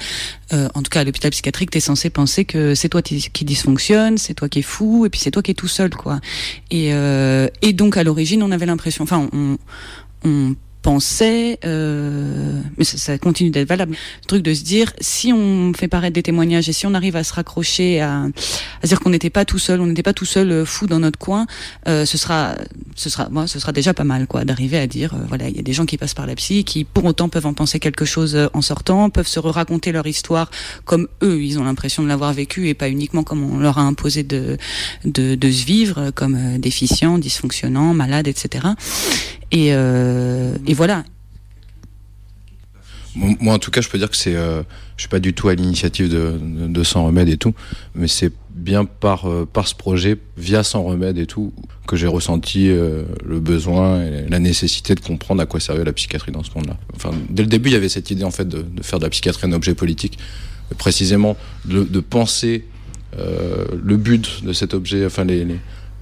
en tout cas à l'hôpital psychiatrique, t'es censé penser que c'est toi qui, dysfonctionne, c'est toi qui es fou, et puis c'est toi qui es tout seul, quoi. Et et donc à l'origine, on avait l'impression, enfin on pensait, euh, mais ça, ça continue d'être valable, le truc de se dire, si on fait paraître des témoignages et si on arrive à se raccrocher, à, à dire qu'on n'était pas tout seul, on n'était pas tout seul euh, fou dans notre coin, euh, ce sera, ce sera, moi, ce sera déjà pas mal, quoi, d'arriver à dire, euh, voilà, il y a des gens qui passent par la psy, qui pour autant peuvent en penser quelque chose euh, en sortant, peuvent se raconter leur histoire comme eux, ils ont l'impression de l'avoir vécu et pas uniquement comme on leur a imposé de de, de se vivre, comme déficients, dysfonctionnants, malades, etc. Et, euh, et voilà. Moi, en tout cas, je peux dire que c'est, euh, je suis pas du tout à l'initiative de, Sans Remède et tout, mais c'est bien par euh, par ce projet, via Sans Remède et tout, que j'ai ressenti euh, le besoin et la nécessité de comprendre à quoi servait la psychiatrie dans ce monde-là. Enfin, dès le début, il y avait cette idée en fait de, faire de la psychiatrie un objet politique, précisément de, penser le but de cet objet, enfin les,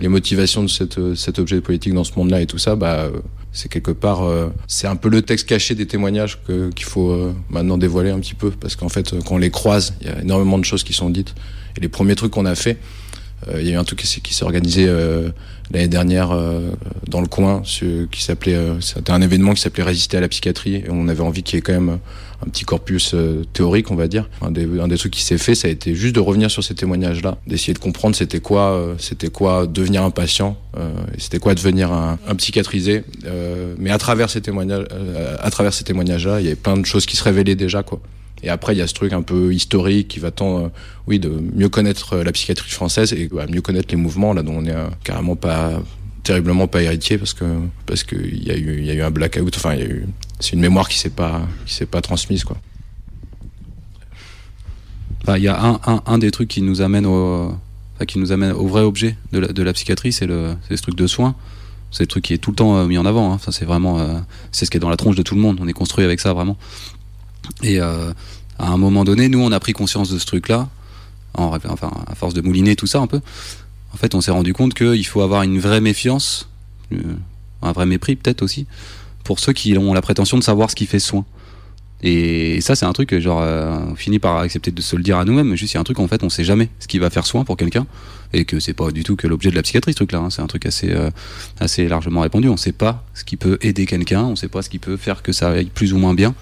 motivations de cet objet politique dans ce monde-là et tout ça, bah, c'est quelque part, euh, c'est un peu le texte caché des témoignages qu'il faut euh, maintenant dévoiler un petit peu, parce qu'en fait, euh, quand on les croise, il y a énormément de choses qui sont dites. Et les premiers trucs qu'on a fait, il y a eu un truc qui s'est- organisé euh, l'année dernière euh, dans le coin, qui s'appelait, euh, c'était un événement qui s'appelait Résister à la psychiatrie, et on avait envie qu'il y ait quand même un petit corpus euh, théorique, on va dire. Un des, trucs qui s'est fait, ça a été juste de revenir sur ces témoignages-là, d'essayer de comprendre c'était quoi, euh, c'était quoi devenir un patient, euh, c'était quoi devenir un, un psychiatrisé. Euh, mais à travers ces témoignages, euh, à travers ces témoignages-là, il y avait plein de choses qui se révélaient déjà, quoi. Et après, il y a ce truc un peu historique qui va tendre, euh, oui, de mieux connaître euh, la psychiatrie française et mieux connaître les mouvements là dont on est euh, carrément pas terriblement pas héritier parce que parce que y a eu y a eu un blackout. Enfin, c'est une mémoire qui s'est pas qui s'est pas transmise quoi. Il y a un, un, des trucs qui nous amène au, qui nous amène au vrai objet de la, de la psychiatrie, c'est le, ce truc de soins. C'est le truc qui est tout le temps mis en avant. hein. C'est vraiment, c'est ce qui est dans la tronche de tout le monde. On est construit avec ça vraiment. Et euh, à un moment donné, nous, on a pris conscience de ce truc-là, enfin, à force de mouliner tout ça un peu. En fait, on s'est rendu compte qu'il faut avoir une vraie méfiance, euh, un vrai mépris peut-être aussi, pour ceux qui ont la prétention de savoir ce qui fait soin. Et ça, c'est un truc, genre, euh, on finit par accepter de se le dire à nous-mêmes, juste, il y a un truc, en fait, on sait jamais ce qui va faire soin pour quelqu'un, et que c'est pas du tout que l'objet de la psychiatrie, ce truc-là, hein. c'est un truc assez, assez largement répandu. On sait pas ce qui peut aider quelqu'un, on sait pas ce qui peut faire que ça aille plus ou moins bien.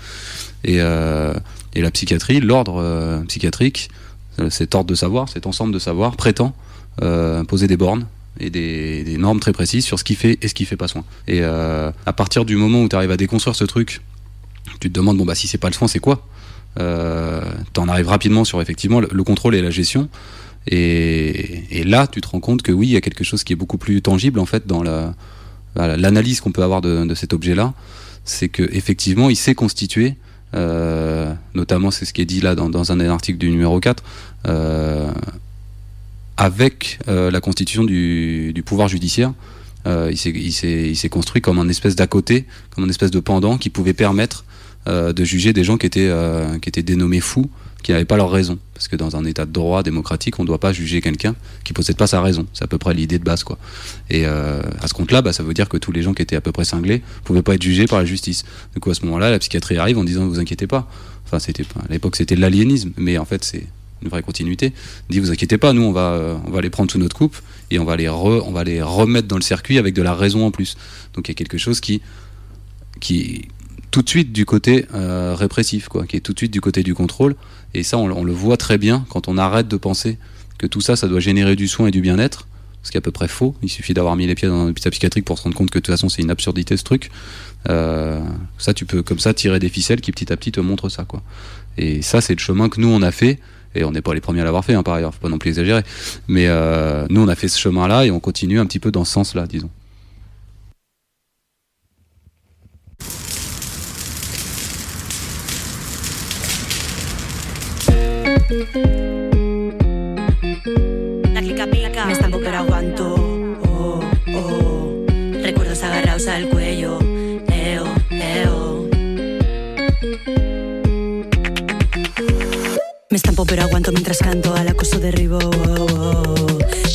Et, euh, et la psychiatrie, l'ordre euh, psychiatrique, euh, cet ordre de savoir, cet ensemble de savoir, prétend poser des bornes et des, normes très précises sur ce qui fait et ce qui fait pas soin. Et à partir du moment où tu arrives à déconstruire ce truc, tu te demandes bon bah si c'est pas le soin, c'est quoi? Euh, T'en arrives rapidement sur effectivement le, le contrôle et la gestion. Et, là, tu te rends compte que oui, il y a quelque chose qui est beaucoup plus tangible en fait dans la l'analyse qu'on peut avoir de, de cet objet-là, c'est que effectivement, il s'est constitué. Euh, notamment, c'est ce qui est dit là dans, un article du numéro 4, euh, avec euh, la constitution du, pouvoir judiciaire. Il s'est construit comme un espèce d'à côté, comme un espèce de pendant qui pouvait permettre de juger des gens qui étaient, qui étaient dénommés fous, qui n'avaient pas leur raison. Parce que dans un état de droit démocratique, on ne doit pas juger quelqu'un qui possède pas sa raison. C'est à peu près l'idée de base. quoi. Et euh, à ce compte-là, bah, ça veut dire que tous les gens qui étaient à peu près cinglés pouvaient pas être jugés par la justice. Du coup, à ce moment-là, la psychiatrie arrive en disant vous inquiétez pas. Enfin, c'était à l'époque c'était de l'aliénisme, mais en fait c'est une vraie continuité. Dit vous inquiétez pas, nous on va euh, on va les prendre sous notre coupe et on va les on va les remettre dans le circuit avec de la raison en plus. Donc il y a quelque chose qui qui tout de suite du côté euh, répressif, quoi, qui est tout de suite du côté du contrôle. Et ça, on, le voit très bien quand on arrête de penser que tout ça, ça doit générer du soin et du bien-être, ce qui est à peu près faux. Il suffit d'avoir mis les pieds dans un hôpital psychiatrique pour se rendre compte que de toute façon, c'est une absurdité ce truc. Euh, ça, tu peux comme ça tirer des ficelles qui petit à petit te montrent ça, quoi. Et ça, c'est le chemin que nous on a fait. Et on n'est pas les premiers à l'avoir fait, hein, par ailleurs, faut pas non plus exagérer. Mais euh, nous, on a fait ce chemin-là et on continue un petit peu dans ce sens-là, disons. Me estampo pero aguanto. Oh, oh. Recuerdos agarrados al cuello. Eo, eo. Me estampo pero aguanto mientras canto al acoso derribo. Oh, oh.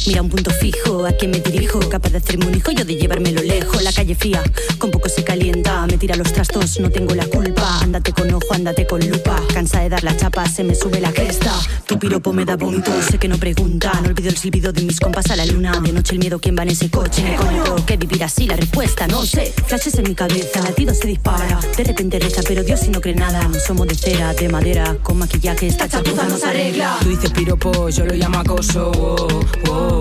Mira un punto fijo, a quien me dirijo, capaz de hacerme un hijo, yo de llevármelo lejos. La calle fría, con poco se calienta, me tira los trastos, no tengo la culpa. Ándate con ojo, ándate con lupa, cansa de dar la chapa, se me sube la cresta. Tu piropo me da vómito, sé que no pregunta, no olvido el silbido de mis compas a la luna. De noche el miedo, ¿quién va en ese coche? Me conto que vivir así, la respuesta, no sé. Flashes en mi cabeza, latido se dispara. De repente reza, pero Dios si no cree nada. No somos de cera, de madera, con maquillaje, esta chapuza nos arregla. Tú dices piropo, yo lo llamo acoso. Oh, oh.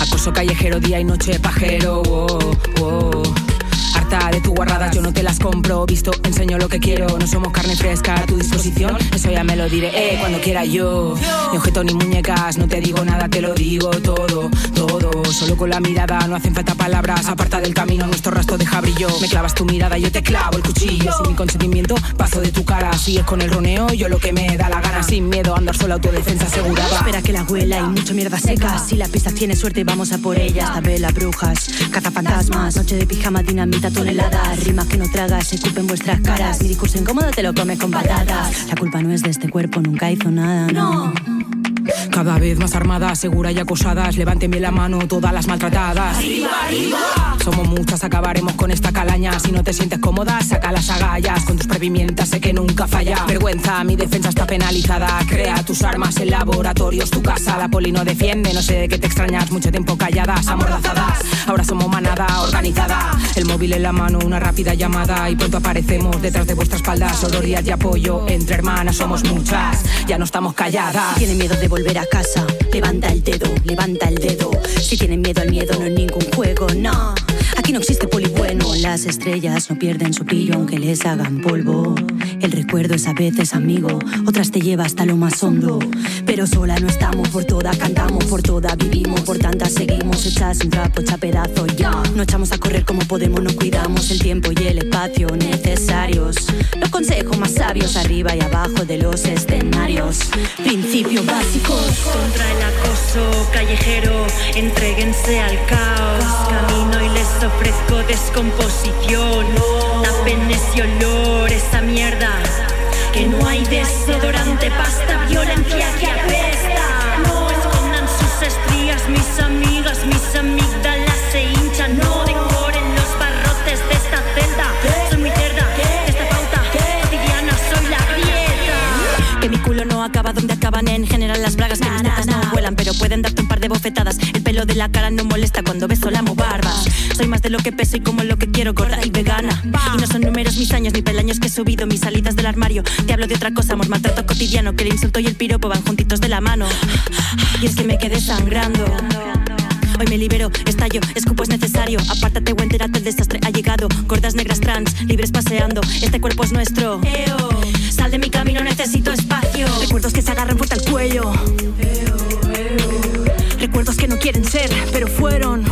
Acoso callejero, día y noche pajero. Oh, oh. Harta de tu guarrada, yo no te las compro. Visto, enseño lo que quiero. No somos carne fresca a tu disposición. Eso ya me lo diré eh, cuando quiera yo. Ni objeto ni muñecas, no te digo nada, te lo digo todo, todo. Solo con la mirada, no hacen falta palabras. Aparta del camino, nuestro rastro deja brillo. Me clavas tu mirada, yo te clavo el cuchillo. Sin mi consentimiento, paso de tu cara. Sigues con el roneo, yo lo que me da la gana. Sin miedo, andar sola, autodefensa asegurada. Espera que la abuela y mucha mierda seca. Si la pista tiene suerte, vamos a por ella. Esta vela, brujas, cazafantasmas. Noche de pijama, dinamita, toneladas. Rimas que no tragas, se cupen vuestras caras. Mi discurso incómodo te lo comes con patatas. La culpa no es de este cuerpo, nunca hizo nada, no. Cada vez más armadas, seguras y acosadas. Levánteme la mano, todas las maltratadas. ¡Arriba, arriba! Somos muchas, acabaremos con esta calaña. Si no te sientes cómoda, saca las agallas. Con tus previmientas sé que nunca falla. Vergüenza, mi defensa está penalizada. Crea tus armas en laboratorios, tu casa. La poli no defiende, no sé de qué te extrañas. Mucho tiempo calladas, amordazadas. Ahora somos manada organizada. El móvil en la mano, una rápida llamada. Y pronto aparecemos detrás de vuestra espalda. Sororidad y apoyo, entre hermanas somos muchas. Ya no estamos calladas. Tiene miedo de volver a casa. Levanta el dedo, levanta el dedo. Si tienen miedo al miedo, no es ningún juego, no. Aquí no existe poli bueno. Las estrellas no pierden su brillo aunque les hagan polvo. El recuerdo es a veces amigo, otras te lleva hasta lo más hondo. Pero sola no estamos por toda, cantamos por toda, vivimos por tantas, seguimos hechas un trapo, hecha pedazo ya. No echamos a correr como podemos, no cuidamos el tiempo y el espacio necesarios. Los consejos más sabios arriba y abajo de los escenarios. Principios básicos. Contra el acoso callejero, entréguense al caos. Camino y les ofrezco descomposición. Tapen ese olor, esa mierda. Que no hay desodorante, pasta, violencia que apesta. No escondan sus estrías, mis amigas, mis amígdalas Que mi culo no acaba donde acaban en general las bragas. Que mis tetas no vuelan, pero pueden darte un par de bofetadas. El pelo de la cara no molesta cuando beso la barbas. Soy más de lo que peso y como lo que quiero, gorda y vegana. Y no son números mis años ni peldaños que he subido, mis salidas del armario. Te hablo de otra cosa, amor, maltrato cotidiano. Que el insulto y el piropo van juntitos de la mano. Y es que me quedé sangrando. Hoy me libero, estallo, escupo es necesario. Apártate o entérate, el desastre ha llegado. Gordas negras trans, libres paseando. Este cuerpo es nuestro. Sal de mi camino, necesito espacio. Recuerdos que se agarran fuerte al cuello. Recuerdos que no quieren ser, pero fueron.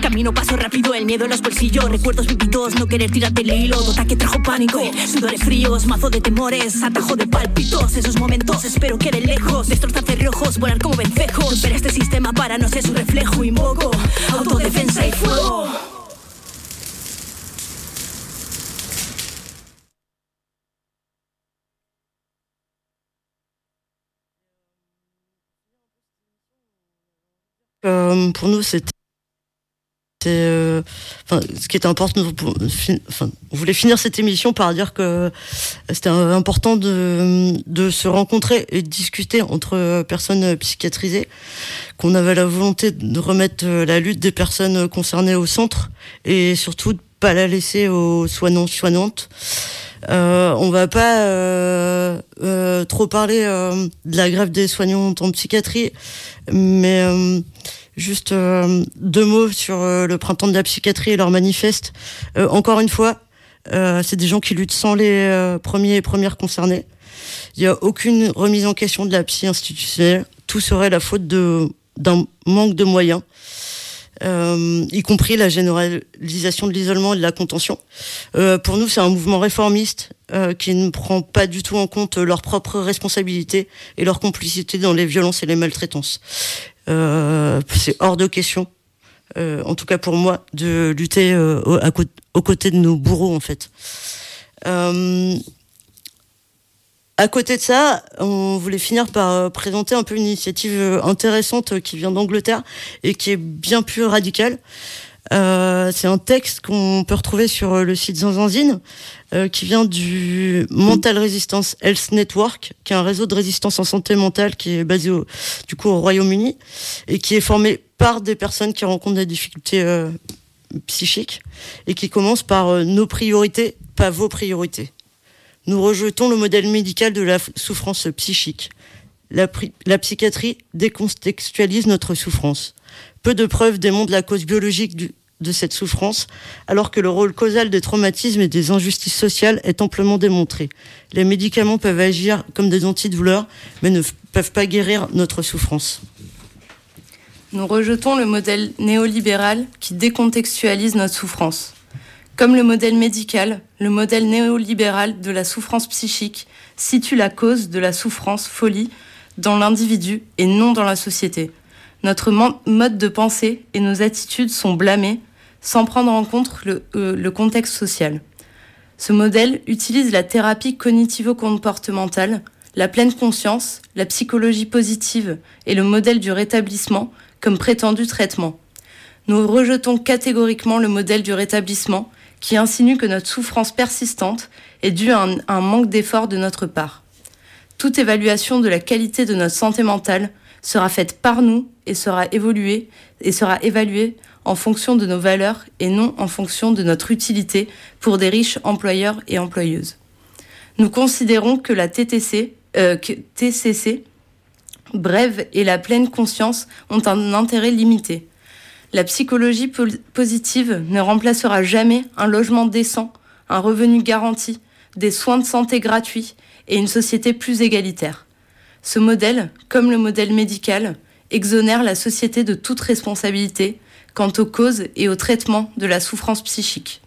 Camino paso rápido, el miedo en los bolsillos. Recuerdos vividos, no querer tirarte el hilo. Dota que trajo pánico, sudores fríos, mazo de temores, atajo de pálpitos. Esos momentos espero que de lejos, destrozar cerrojos, volar como vencejos. Romper este sistema para no ser su reflejo. Invoco autodefensa y fuego. Pour nous, c'était. euh, enfin, ce qui était important, on voulait finir cette émission par dire que c'était important de, de se rencontrer et de discuter entre personnes psychiatrisées, qu'on avait la volonté de remettre la lutte des personnes concernées au centre et surtout de pas la laisser aux soignants soignantes. Euh, on va pas euh, euh, trop parler de la grève des soignants en psychiatrie, mais juste euh, deux mots sur euh, le printemps de la psychiatrie et leur manifeste. Euh, encore une fois, c'est des gens qui luttent sans les premiers et premières concernés. Il n'y a aucune remise en question de la psy institutionnelle. Tout serait la faute d'un manque de moyens. Y compris la généralisation de l'isolement et de la contention. Pour nous, c'est un mouvement réformiste qui ne prend pas du tout en compte leurs propres responsabilités et leur complicité dans les violences et les maltraitances. Euh, c'est hors de question, euh, en tout cas pour moi, de lutter euh, à aux côtés de nos bourreaux, en fait. À côté de ça, on voulait finir par présenter un peu une initiative intéressante qui vient d'Angleterre et qui est bien plus radicale. Euh, c'est un texte qu'on peut retrouver sur euh, le site Zanzanzine, euh, qui vient du Mental Resistance Health Network, qui est un réseau de résistance en santé mentale qui est basé au, du coup au Royaume-Uni et qui est formé par des personnes qui rencontrent des difficultés euh, psychiques et qui commence par nos priorités, pas vos priorités. Nous rejetons le modèle médical de la souffrance psychique. La psychiatrie décontextualise notre souffrance. Peu de preuves démontrent la cause biologique de cette souffrance, alors que le rôle causal des traumatismes et des injustices sociales est amplement démontré. Les médicaments peuvent agir comme des antidouleurs, mais ne peuvent pas guérir notre souffrance. Nous rejetons le modèle néolibéral qui décontextualise notre souffrance. Comme le modèle médical, le modèle néolibéral de la souffrance psychique situe la cause de la souffrance folie dans l'individu et non dans la société. Notre mode de pensée et nos attitudes sont blâmés sans prendre en compte le, euh, le contexte social. Ce modèle utilise la thérapie cognitivo-comportementale, la pleine conscience, la psychologie positive et le modèle du rétablissement comme prétendu traitement. Nous rejetons catégoriquement le modèle du rétablissement qui insinue que notre souffrance persistante est due à un, à un manque d'effort de notre part. Toute évaluation de la qualité de notre santé mentale sera faite par nous et sera évoluée et sera évaluée en fonction de nos valeurs et non en fonction de notre utilité pour des riches employeurs et employeuses. Nous considérons que la TTC, euh, TCC, brève et la pleine conscience ont un intérêt limité. La psychologie positive ne remplacera jamais un logement décent, un revenu garanti, des soins de santé gratuits et une société plus égalitaire. Ce modèle, comme le modèle médical, exonère la société de toute responsabilité quant aux causes et au traitement de la souffrance psychique.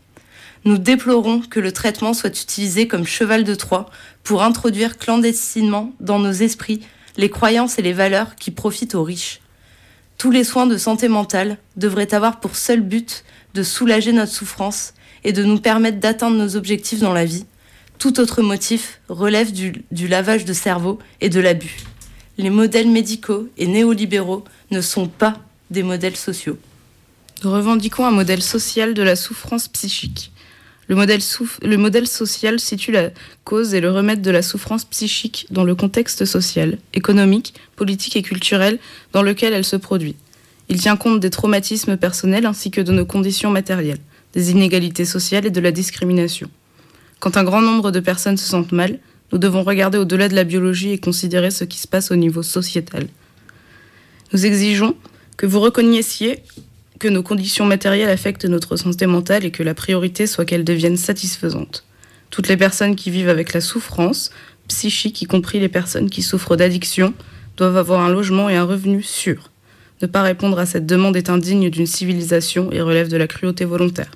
Nous déplorons que le traitement soit utilisé comme cheval de Troie pour introduire clandestinement dans nos esprits les croyances et les valeurs qui profitent aux riches. Tous les soins de santé mentale devraient avoir pour seul but de soulager notre souffrance et de nous permettre d'atteindre nos objectifs dans la vie. Tout autre motif relève du, du lavage de cerveau et de l'abus. Les modèles médicaux et néolibéraux ne sont pas des modèles sociaux. Nous revendiquons un modèle social de la souffrance psychique. Le modèle, le modèle social situe la cause et le remède de la souffrance psychique dans le contexte social, économique, politique et culturel dans lequel elle se produit. Il tient compte des traumatismes personnels ainsi que de nos conditions matérielles, des inégalités sociales et de la discrimination. Quand un grand nombre de personnes se sentent mal, nous devons regarder au-delà de la biologie et considérer ce qui se passe au niveau sociétal. Nous exigeons Que vous reconnaissiez que nos conditions matérielles affectent notre santé mentale et que la priorité soit qu'elles deviennent satisfaisantes. Toutes les personnes qui vivent avec la souffrance psychique, y compris les personnes qui souffrent d'addiction, doivent avoir un logement et un revenu sûr. Ne pas répondre à cette demande est indigne d'une civilisation et relève de la cruauté volontaire.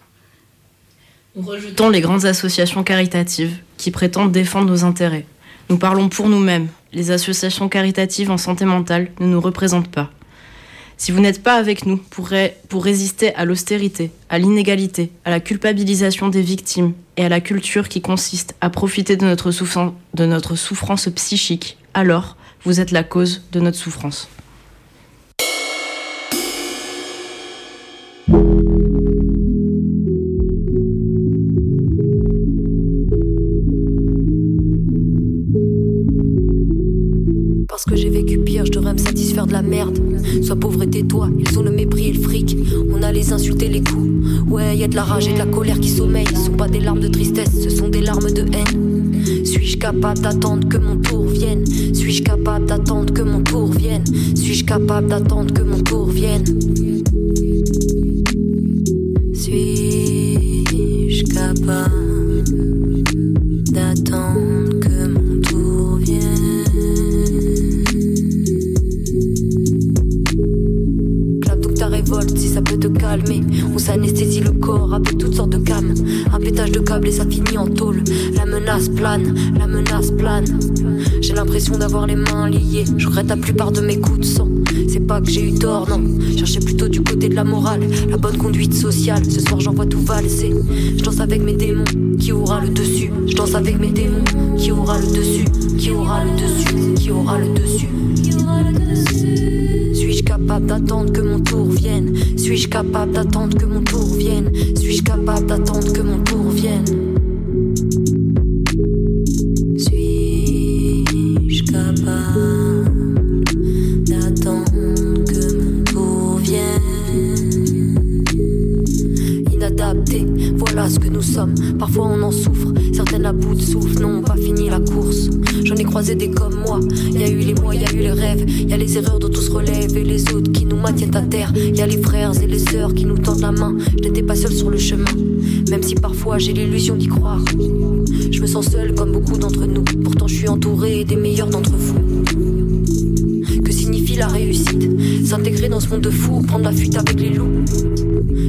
Nous rejetons les grandes associations caritatives qui prétendent défendre nos intérêts. Nous parlons pour nous-mêmes. Les associations caritatives en santé mentale ne nous représentent pas. Si vous n'êtes pas avec nous pour, ré- pour résister à l'austérité, à l'inégalité, à la culpabilisation des victimes et à la culture qui consiste à profiter de notre souffrance psychique, alors vous êtes la cause de notre souffrance. Les coups. Ouais, y a de la rage et de la colère qui sommeillent. Ce sont pas des larmes de tristesse, ce sont des larmes de haine. Suis-je capable d'attendre que mon tour vienne? Suis-je capable d'attendre que mon tour vienne? Suis-je capable d'attendre que mon tour vienne? Suis-je capable? De gammes. Un pétage de câble et ça finit en tôle. La menace plane, la menace plane. J'ai l'impression d'avoir les mains liées. Je regrette la plupart de mes coups de sang. C'est pas que j'ai eu tort, non. Cherchais plutôt du côté de la morale, la bonne conduite sociale. Ce soir j'en vois tout valser. Je danse avec mes démons, qui aura le dessus? Je danse avec mes démons. Qui aura le dessus, qui aura le dessus? Qui aura le dessus? Capable d'attendre que mon tour vienne? Suis-je capable d'attendre que mon tour vienne? Suis-je capable d'attendre que mon tour vienne? Suis-je capable d'attendre que mon tour vienne? Inadapté, voilà ce que nous sommes. Parfois on en souffre, certaines à bout de souffle n'ont pas fini la course. J'en ai croisé des comme moi. Y a eu les mois, y a eu les rêves, y a les erreurs dont on se relève les autres qui nous maintiennent à terre. Y a les frères et les sœurs qui nous tendent la main. Je n'étais pas seul sur le chemin, même si parfois j'ai l'illusion d'y croire. Je me sens seul comme beaucoup d'entre nous. Pourtant je suis entouré des meilleurs d'entre vous. Que signifie la réussite? S'intégrer dans ce monde de fou, prendre la fuite avec les loups.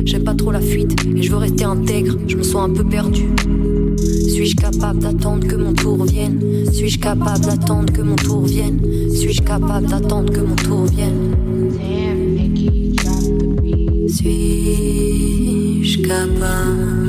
J'aime pas trop la fuite et je veux rester intègre, je me sens un peu perdu. Suis-je capable d'attendre que mon tour vienne Suis-je capable d'attendre que mon tour vienne? Suis-je capable d'attendre que mon tour vienne? Suis-je capable?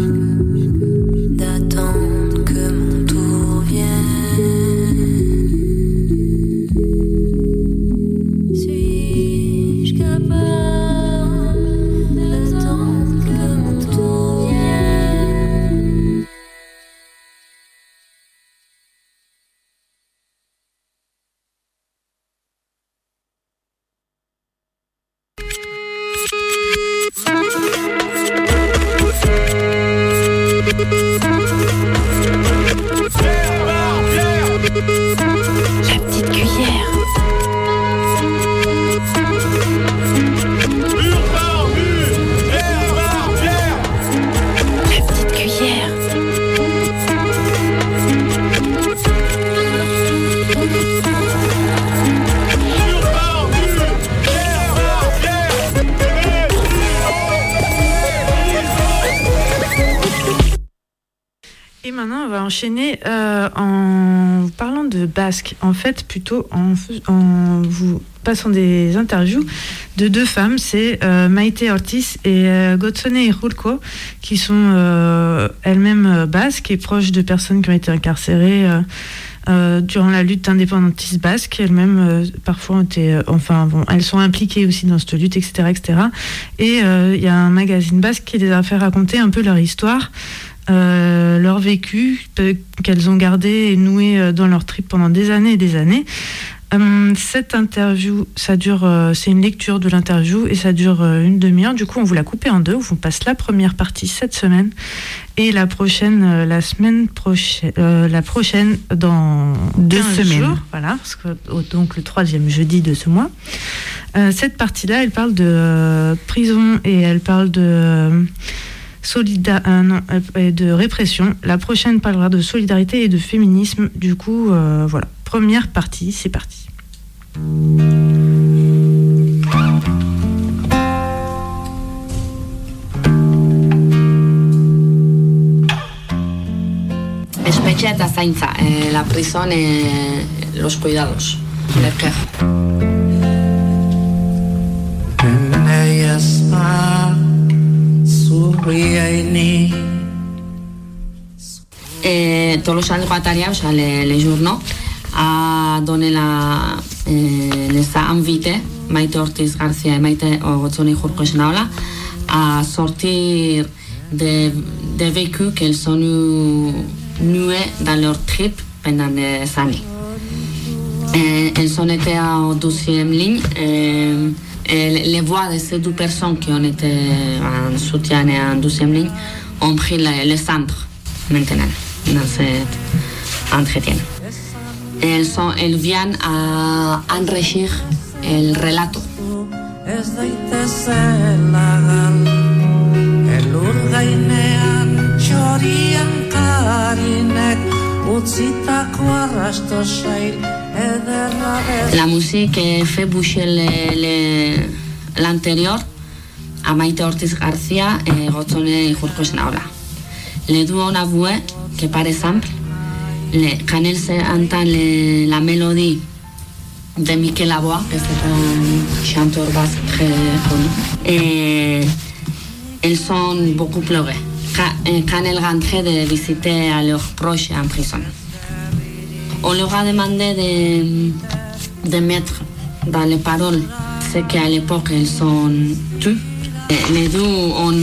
Basque. En fait, plutôt en, vous passant des interviews de deux femmes. C'est euh, Maite Ortiz et euh, Gotsone Irulko, qui sont euh, elles-mêmes euh, basques et proches de personnes qui ont été incarcérées. euh, durant la lutte indépendantiste basque, elles-mêmes parfois ont été, enfin bon, elles sont impliquées aussi dans cette lutte, etc., etc. Et il y a un magazine basque qui les a fait raconter un peu leur histoire, euh, leur vécu, qu'elles ont gardé et noué euh, dans leur trip pendant des années et des années. Euh, cette interview, ça dure, euh, c'est une lecture de l'interview et ça dure une demi-heure. Du coup, on vous l'a coupé en deux. On vous passe la première partie cette semaine et la prochaine, la semaine prochaine, la prochaine dans Deux 15 semaines. jours, voilà, parce que, oh, donc le troisième jeudi de ce mois. Cette partie-là, elle parle de prison et elle parle de solida- euh, non, euh, et de répression. La prochaine parlera de solidarité et de féminisme. Du coup, euh, voilà, première partie, c'est parti. Espetxe eta zaintza, eh, la prisión, eh, los cuidados, leker. Eh, todos los años guataria, o sea, les, les journaux, a donné la, eh, les a invité, Maite Ortiz García y Maite Ogotzoni Jurko Esnaola, a sortir des, des vécus qu'elles ont eu nués dans leur trip pendant des années. Eh, elles ont été en douzième ligne. eh, les voix de ces deux personnes qui ont été en soutien et en douzième ligne ont pris le, le centre maintenant dans cet entretien. Elles, sont, elles viennent à enrichir el relato. Ez daitezela gal Elur gainean txorien karinek Utzitako arrasto sail ederra bez La musique fait bouger le- le- l'antérieur à Maite Ortiz Garcia et Gotzone y Jurko Esnaola. Les deux ont avoué que, par exemple, le- quand elles entendent le- la mélodie de Miquel Abois, que c'est un chanteur basque très connu, et elles sont beaucoup pleurées quand, euh, quand elles rentraient de visiter à leurs proches en prison. On leur a demandé de, de mettre dans les paroles ce qu'à l'époque elles sont. Et Les deux ont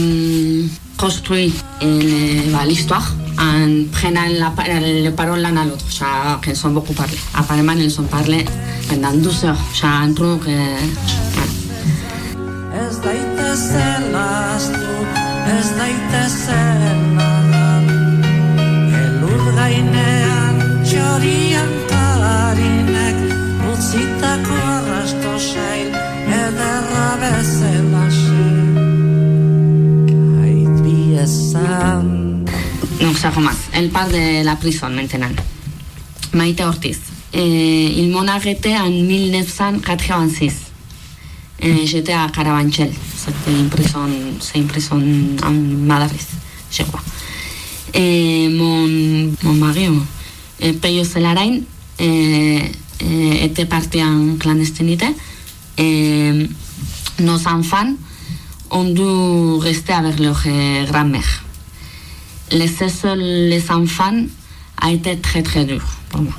construit euh, bah, l'histoire en prenant la, les paroles l'un à l'autre. Qu'elles ont beaucoup parlé. Apparemment, elles ont parlé pendant 12 heures. Sea, un truc. Ez txorian tarinek utzitako arrasto sail ederra bezala Kait biezan Nuk sago más, el par de la prison mentenan Maite Ortiz. E, Ilmona getean mil nefzan jatgeban ziz e, eh, Jetea karabantxel Zein prison, zein prison han madarriz Zegoa e, eh, Mon, mon magio Peyo Celarain, eh, eh, était parti en clandestinité. Nos enfants ont dû rester avec leur eh, grand-mère laisser seuls les enfants a été très très dur pour moi.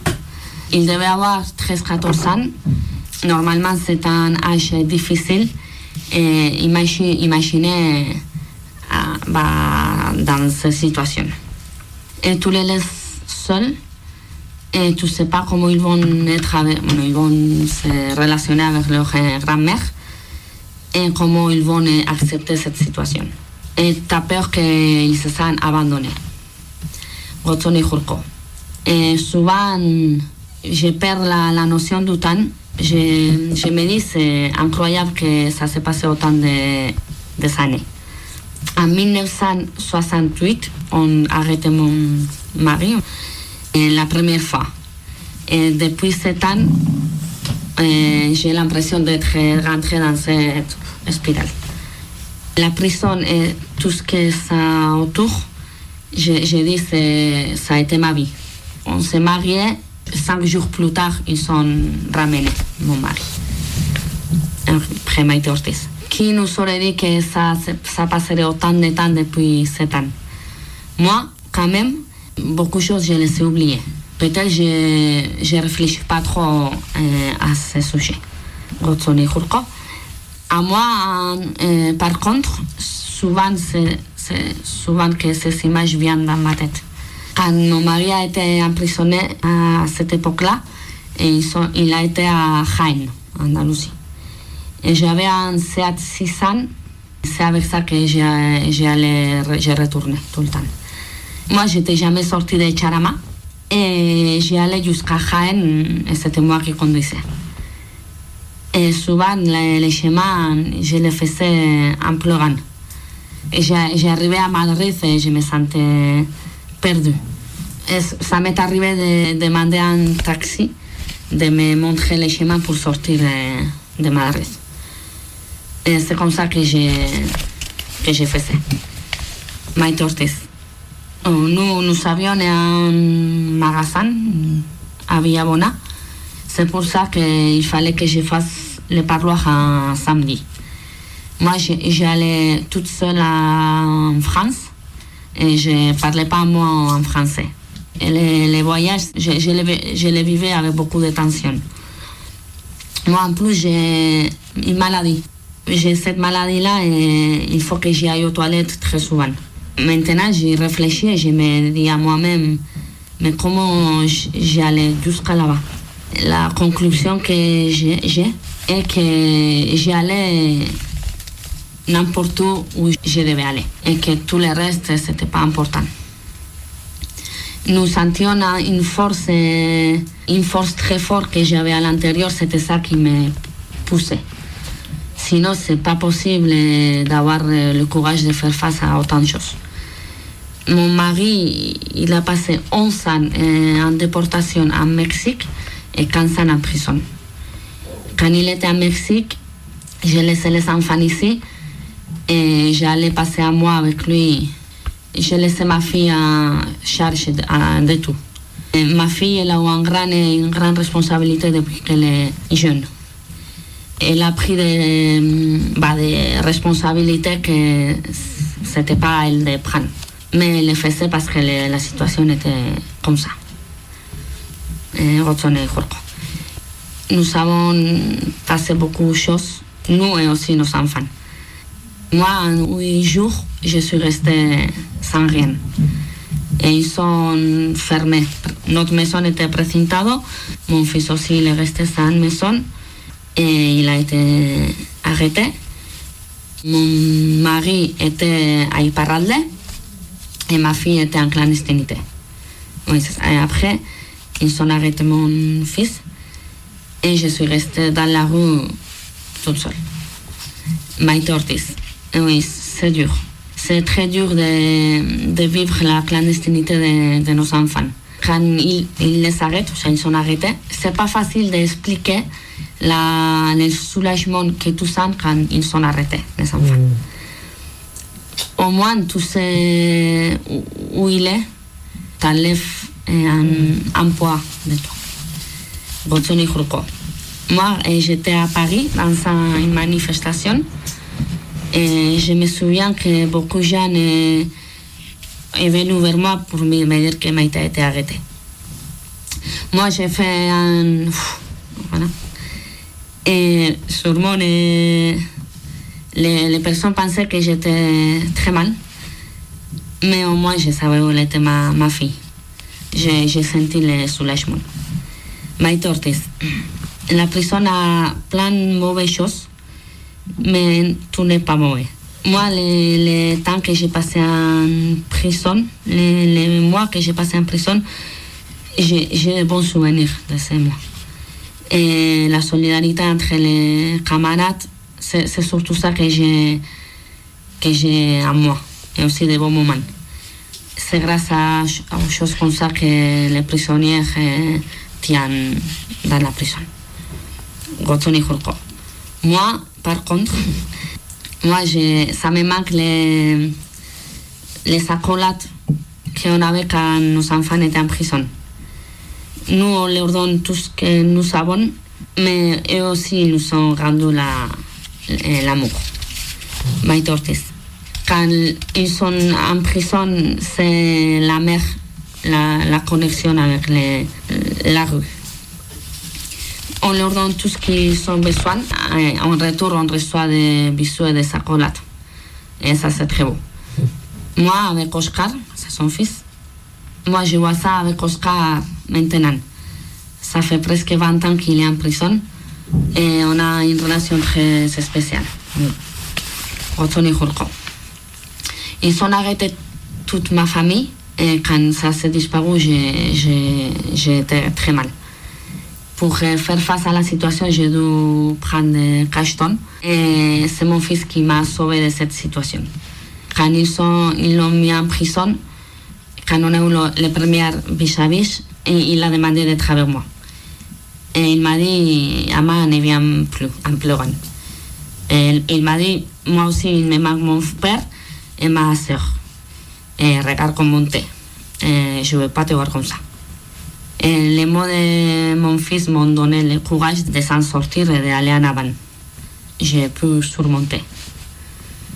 Ils devaient avoir 13-14 ans. Normalement, c'est un âge difficile. Et imagi- imaginez euh, bah, dans cette situation. Et tu les laisses seuls et tu ne sais pas comment ils vont être avec, ils vont se relationner avec leur euh, grand-mère et comment ils vont euh, accepter cette situation. Et tu as peur qu'ils se sentent abandonnés. Jurko. Et souvent, je perds la, notion du temps. Je, je me dis, c'est incroyable que ça s'est passé autant de, des années. En 1968, on a arrêté mon mari la première fois. Depuis sept ans, euh, j'ai l'impression d'être rentrée dans cette spirale. La prison et tout ce que ça autour, je dis que ça a été ma vie. On s'est mariés, cinq jours plus tard, ils sont ramenés, mon mari, après Maïté Ortiz. Qui nous aurait dit que ça, ça passerait autant de temps depuis sept ans? Moi, quand même, beaucoup de choses, je les ai oubliées. Peut-être je ne réfléchis pas trop euh, à ce sujet. À moi, euh, par contre, souvent, c'est souvent que ces images viennent dans ma tête. Quand mon mari a été emprisonné à cette époque-là, il a été à Jaén, en Andalousie. Et j'avais un Seat 600. C'est avec ça que j'ai retourné tout le temps. Moi, j'étais jamais sortie de Charama. Et j'y jusqu'à Jaén et c'était moi qui conduisais. Et souvent, les, chemins, je les faisais en pleurant. Et j'arrivais à Madrid et je me sentais perdue. Ça m'est arrivé de demander à un taxi de me montrer les chemins pour sortir de, de. Et c'est comme ça que j'ai que. Maite Ortiz. Oh, Nous, nous avions un magasin à Villabona. C'est pour ça qu'il fallait que je fasse le parloir un samedi. Moi, j'allais toute seule en France et je ne parlais pas moi en français. Et les, voyages, je, je, les, je les vivais avec beaucoup de tension. Moi, en plus, j'ai une maladie. J'ai cette maladie-là et il faut que j'y aille aux toilettes très souvent. Maintenant, j'y réfléchis et je me dis à moi-même, mais comment j'allais jusqu'à là-bas? La conclusion que j'ai j'ai est que j'y allais n'importe où où je devais aller et que tout le reste, c'était pas important. Nous sentions une force, une force très forte que j'avais à l'intérieur, c'était ça qui me poussait. Sinon, c'est pas possible d'avoir le courage de faire face à autant de choses. Mon mari, il a passé 11 ans euh, en déportation en Mexique et 15 ans en prison. Quand il était en Mexique, j'ai laissé les enfants ici et j'allais passer un mois avec lui. J'ai laissé ma fille en charge de, tout. Ma fille, elle a eu un grand- une grande responsabilité depuis qu'elle est jeune. Elle a pris des, bah, responsabilités que c'était pas à elle de prendre. Mais elle le faisait parce que la situation était comme ça. Et Jorko. Nous avons passé beaucoup de choses, nous et aussi nos enfants. Moi, en huit jours, je suis restée sans rien. Et ils sont fermés. Notre maison était précintée. Mon fils aussi, il est resté sans maison. Et il a été arrêté. Mon mari était à Iparralde. Et ma fille était en clandestinité. Et après, ils ont arrêté mon fils. Et je suis restée dans la rue toute seule. Maite Ortiz. Et oui, c'est dur. C'est très dur de, de vivre la clandestinité de, nos enfants. Quand ils, ils les arrêtent, ou ils sont arrêtés, c'est pas facile d'expliquer le soulagement que tu sens quand ils sont arrêtés, les enfants. Au moins, tu sais où, il est, t'enlèves un, un poids de toi. Moi, eh, j'étais à Paris dans un- une manifestation et je me souviens que beaucoup de gens eh, est venu vers moi pour me, dire que Maïta a été arrêtée. Moi, j'ai fait un... Voilà. Et sûrement, les, les, les personnes pensaient que j'étais très mal. Mais au moins, je savais où était ma, fille. J'ai senti le soulagement. Maïta Ortiz. La prison a plein de mauvaises choses, mais tout n'est pas mauvais. Moi, le, le temps que j'ai passé en prison, les, les mois que j'ai passé en prison, j'ai j'ai de bons souvenirs de ces mois. Et la solidarité entre les camarades, c'est surtout ça que j'ai que j'ai en moi, et aussi de bons moments. C'est grâce à, ch- aux choses comme ça que les prisonniers euh, tiennent dans la prison. Moi, par contre, moi, ça me manque les, les accolades qu'on avait quand nos enfants étaient en prison. Nous, on leur donne tout ce que nous avons, mais eux aussi, nous ont rendu la- l'amour. Maït Ortiz. Quand ils sont en prison, c'est la mère, la, la connexion avec les- la rue. On leur donne tout ce qu'ils ont besoin. En retour, on reçoit des bisous et des accolades. Et ça, c'est très beau. Moi, avec Oscar, c'est son fils, moi, je vois ça avec Oscar maintenant. ça fait presque 20 ans qu'il est en prison et on a une relation très spéciale. Ils ont arrêté toute ma famille et quand ça s'est disparu, j'ai- été très mal. Pour euh, faire face à la situation, j'ai dû prendre des cachetons et c'est mon fils qui m'a sauvé de cette situation. Quand ils sont- ils l'ont mis en prison, quand on a eu le, premier vis-à-vis, il a demandé d'être avec moi. Il m'a dit, Ama, ne viens plus, en pleurant. Il m'a dit, moi aussi, il me manque mon père et ma soeur. Et regarde comme on t'es. Et je ne veux pas te voir comme ça. Les mots de mon fils m'ont donné le courage de s'en sortir et d'aller en avant. J'ai pu surmonter.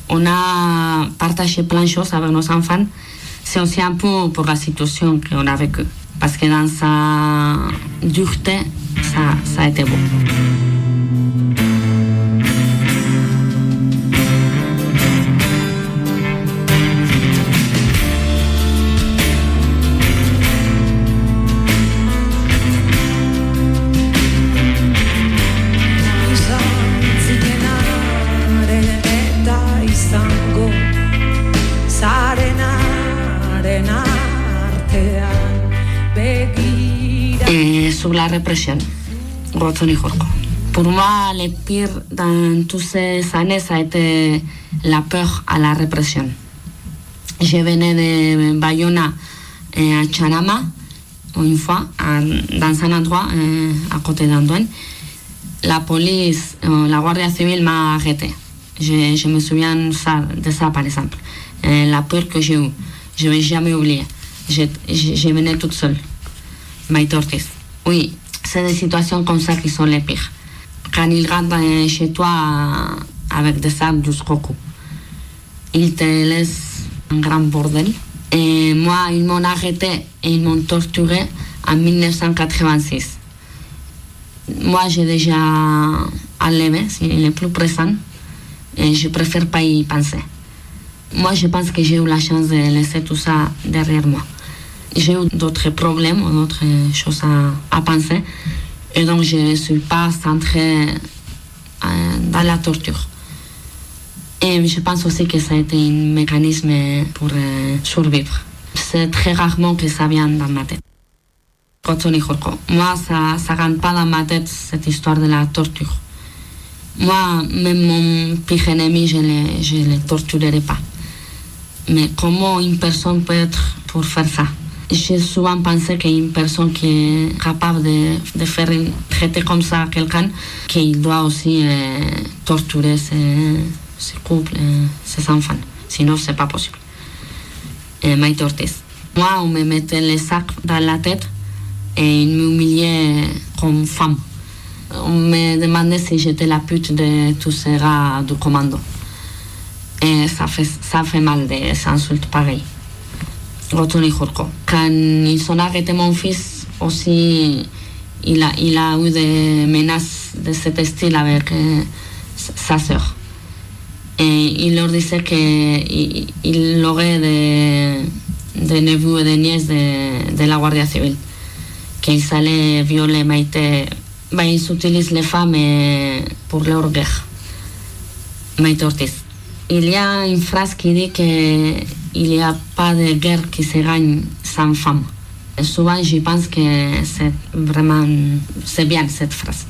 On a partagé plein de choses avec nos enfants. C'est aussi un peu pour la situation qu'on a vécue. Parce que dans sa dureté, saitebo zas si la represión. Pour moi, le pire dans toutes ces années, ça a été la peur à la répression. Je venais de Bayona à Charama, une fois, dans un endroit à côté d'Antoine. La police, euh, la Guardia civile m'a arrêté. Je, me souviens de ça, par exemple. La peur que j'ai eue, je ne vais jamais oublier. Je, je, venais toute seule. Ortiz. Oui, c'est des situations comme ça qui sont les pires. Quand ils rentrent chez toi avec des jusqu'au cou, ils te laissent un grand bordel. Et moi, ils m'ont arrêté et ils m'ont torturé en 1986. Moi, j'ai déjà enlevé, il est plus présent, et je préfère pas y penser. Moi, je pense que j'ai eu la chance de laisser tout ça derrière moi. J'ai eu d'autres problèmes, d'autres choses à, penser, et donc je ne suis pas centrée euh, dans la torture. Et je pense aussi que ça a été un mécanisme pour euh, survivre. C'est très rarement que ça vient dans ma tête. Moi, ça ne rentre pas dans ma tête cette histoire de la torture. Moi, même mon pire ennemi, je ne le, le torturerai pas. Mais comment une personne peut être pour faire ça? J'ai souvent pensé qu'une personne qui est capable de, de faire traiter comme ça quelqu'un, qu'il doit aussi euh, torturer ses, couples, euh, ses enfants. Sinon, c'est pas possible. Et Ortiz. Moi, on me mettait les sacs dans la tête et ils m'humiliaient comme femme. On me demandait si j'étais la pute de tous ces gars du commando. Et ça fait, ça fait mal des insultes pareilles. Roton y Jorko. Quand ils ont arrêté mon fils, aussi, il a, il a eu des menaces de cet style avec euh, sa sœur. Et il leur disait qu'il il aurait des, des neveux et des nièces de, de la Guardia Civile. Qu'ils allaient violer Maïté. Ben, ils utilisent les femmes euh, pour leur guerre. Maïté Ortiz. Il y a une phrase qui dit qu'il n'y a pas de guerre qui se gagne sans femme. Souvent, je pense que c'est vraiment, c'est bien cette phrase.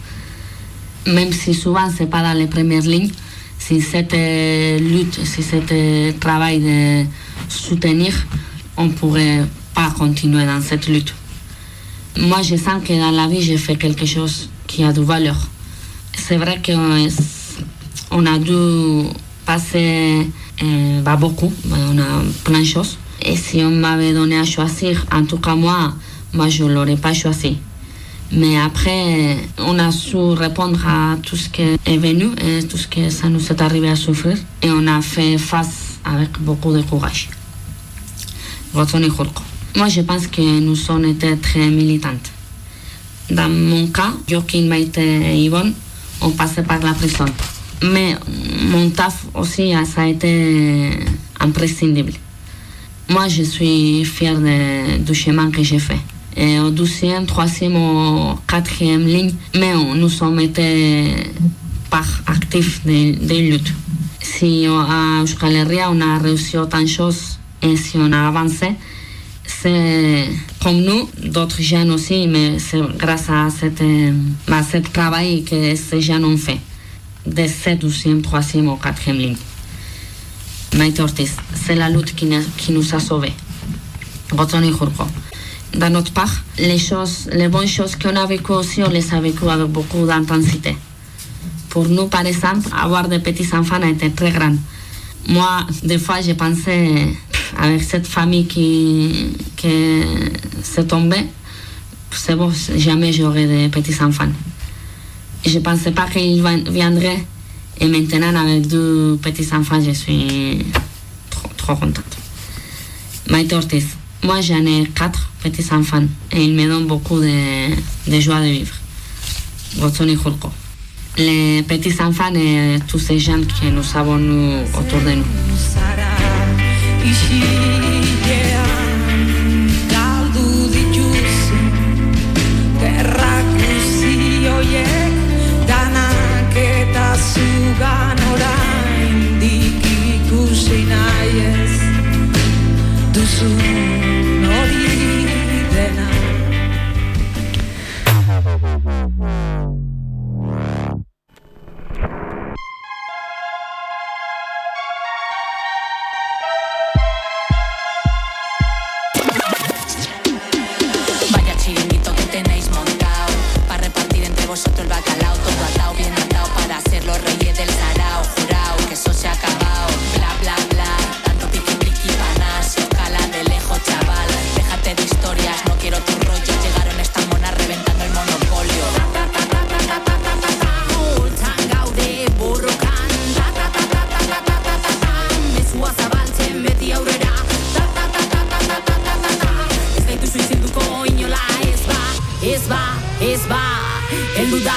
Même si souvent, c'est pas dans les premières lignes, si cette euh, lutte, si cet euh, travail de soutenir, on pourrait pas continuer dans cette lutte. Moi, je sens que dans la vie, j'ai fait quelque chose qui a de valeur. C'est vrai qu'on on a dû passer euh, bah, beaucoup, on a plein de choses. Et si on m'avait donné à choisir, en tout cas moi, moi je ne l'aurais pas choisi. Mais après, on a su répondre à tout ce qui est venu et tout ce que ça nous est arrivé à souffrir. Et on a fait face avec beaucoup de courage. Moi, je pense que nous avons été très militantes. Dans mon cas, Joaquin, Maïté et Yvonne ont passé par la prison. Mais mon taf aussi, ça a été imprescindible. Moi, je suis fière du chemin que j'ai fait. et au deuxième, troisième ou quatrième ligne, mais nous sommes été par actifs des de luttes. Si on- à Euskal Herria on a réussi autant de choses et si on a avancé, c'est comme nous, d'autres jeunes aussi, mais c'est grâce à cette, à ce travail que ces jeunes ont fait, de cette deuxième, troisième ou quatrième ligne. Maite Ortiz, c'est la lutte qui, nous a sauvés. Jurko. D'un autre part, les choses, les bonnes choses qu'on a vécues aussi, on les a vécues avec beaucoup d'intensité. Pour nous, par exemple, avoir des petits enfants a été très grand. Moi, des fois, pensé, pff, avec cette famille qui, qui s'est tombée, c'est bon, jamais j'aurai des petits enfants. Je ne pensais pas qu'ils vien- viendraient. Et maintenant, avec deux petits enfants, je suis trop, contente. Ortiz, moi j'en ai quatre petits enfants et ils me donnent beaucoup de, joie de vivre. Les petits enfants et tous ces gens que nous avons nous, autour de nous. zugan orain dik ikusi nahi ez duzu. es va, es va, el duda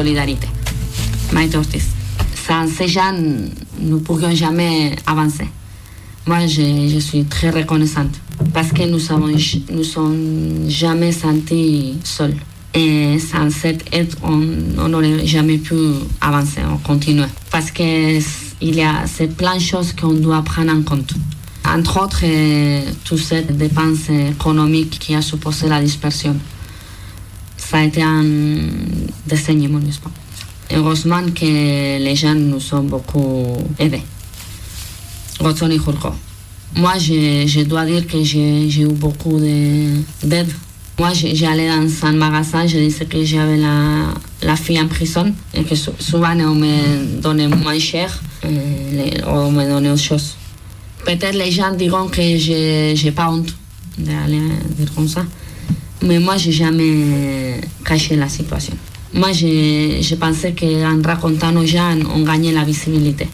solidarité. Ortiz. Sans ces gens, nous ne pourrions jamais avancer. Moi, je, suis très reconnaissante parce que nous avons, nous sommes jamais sentis seuls. Et sans cette aide, on n'aurait jamais pu avancer, on continue. Parce qu'il y a plein de choses qu'on doit prendre en compte. Entre autres, euh, toutes ces dépenses économiques qui a supposé la dispersion. Ça a été un décennie, n'est-ce Heureusement que les gens nous ont beaucoup aidés. Rotson et Jurko. Moi, je, dois dire que j'ai j'ai eu beaucoup de- d'aide. Moi, j'ai- j'allais dans un magasin, je disais que j'avais la, fille en prison et que sou- souvent on me donnait moins cher, euh, on me donnait autre chose. Peut-être les gens diront que je n'ai pas honte d'aller dire comme ça, mais moi, j'ai jamais caché la situation. Moi, je, je pensais qu'en racontant aux gens, on gagnait la visibilité.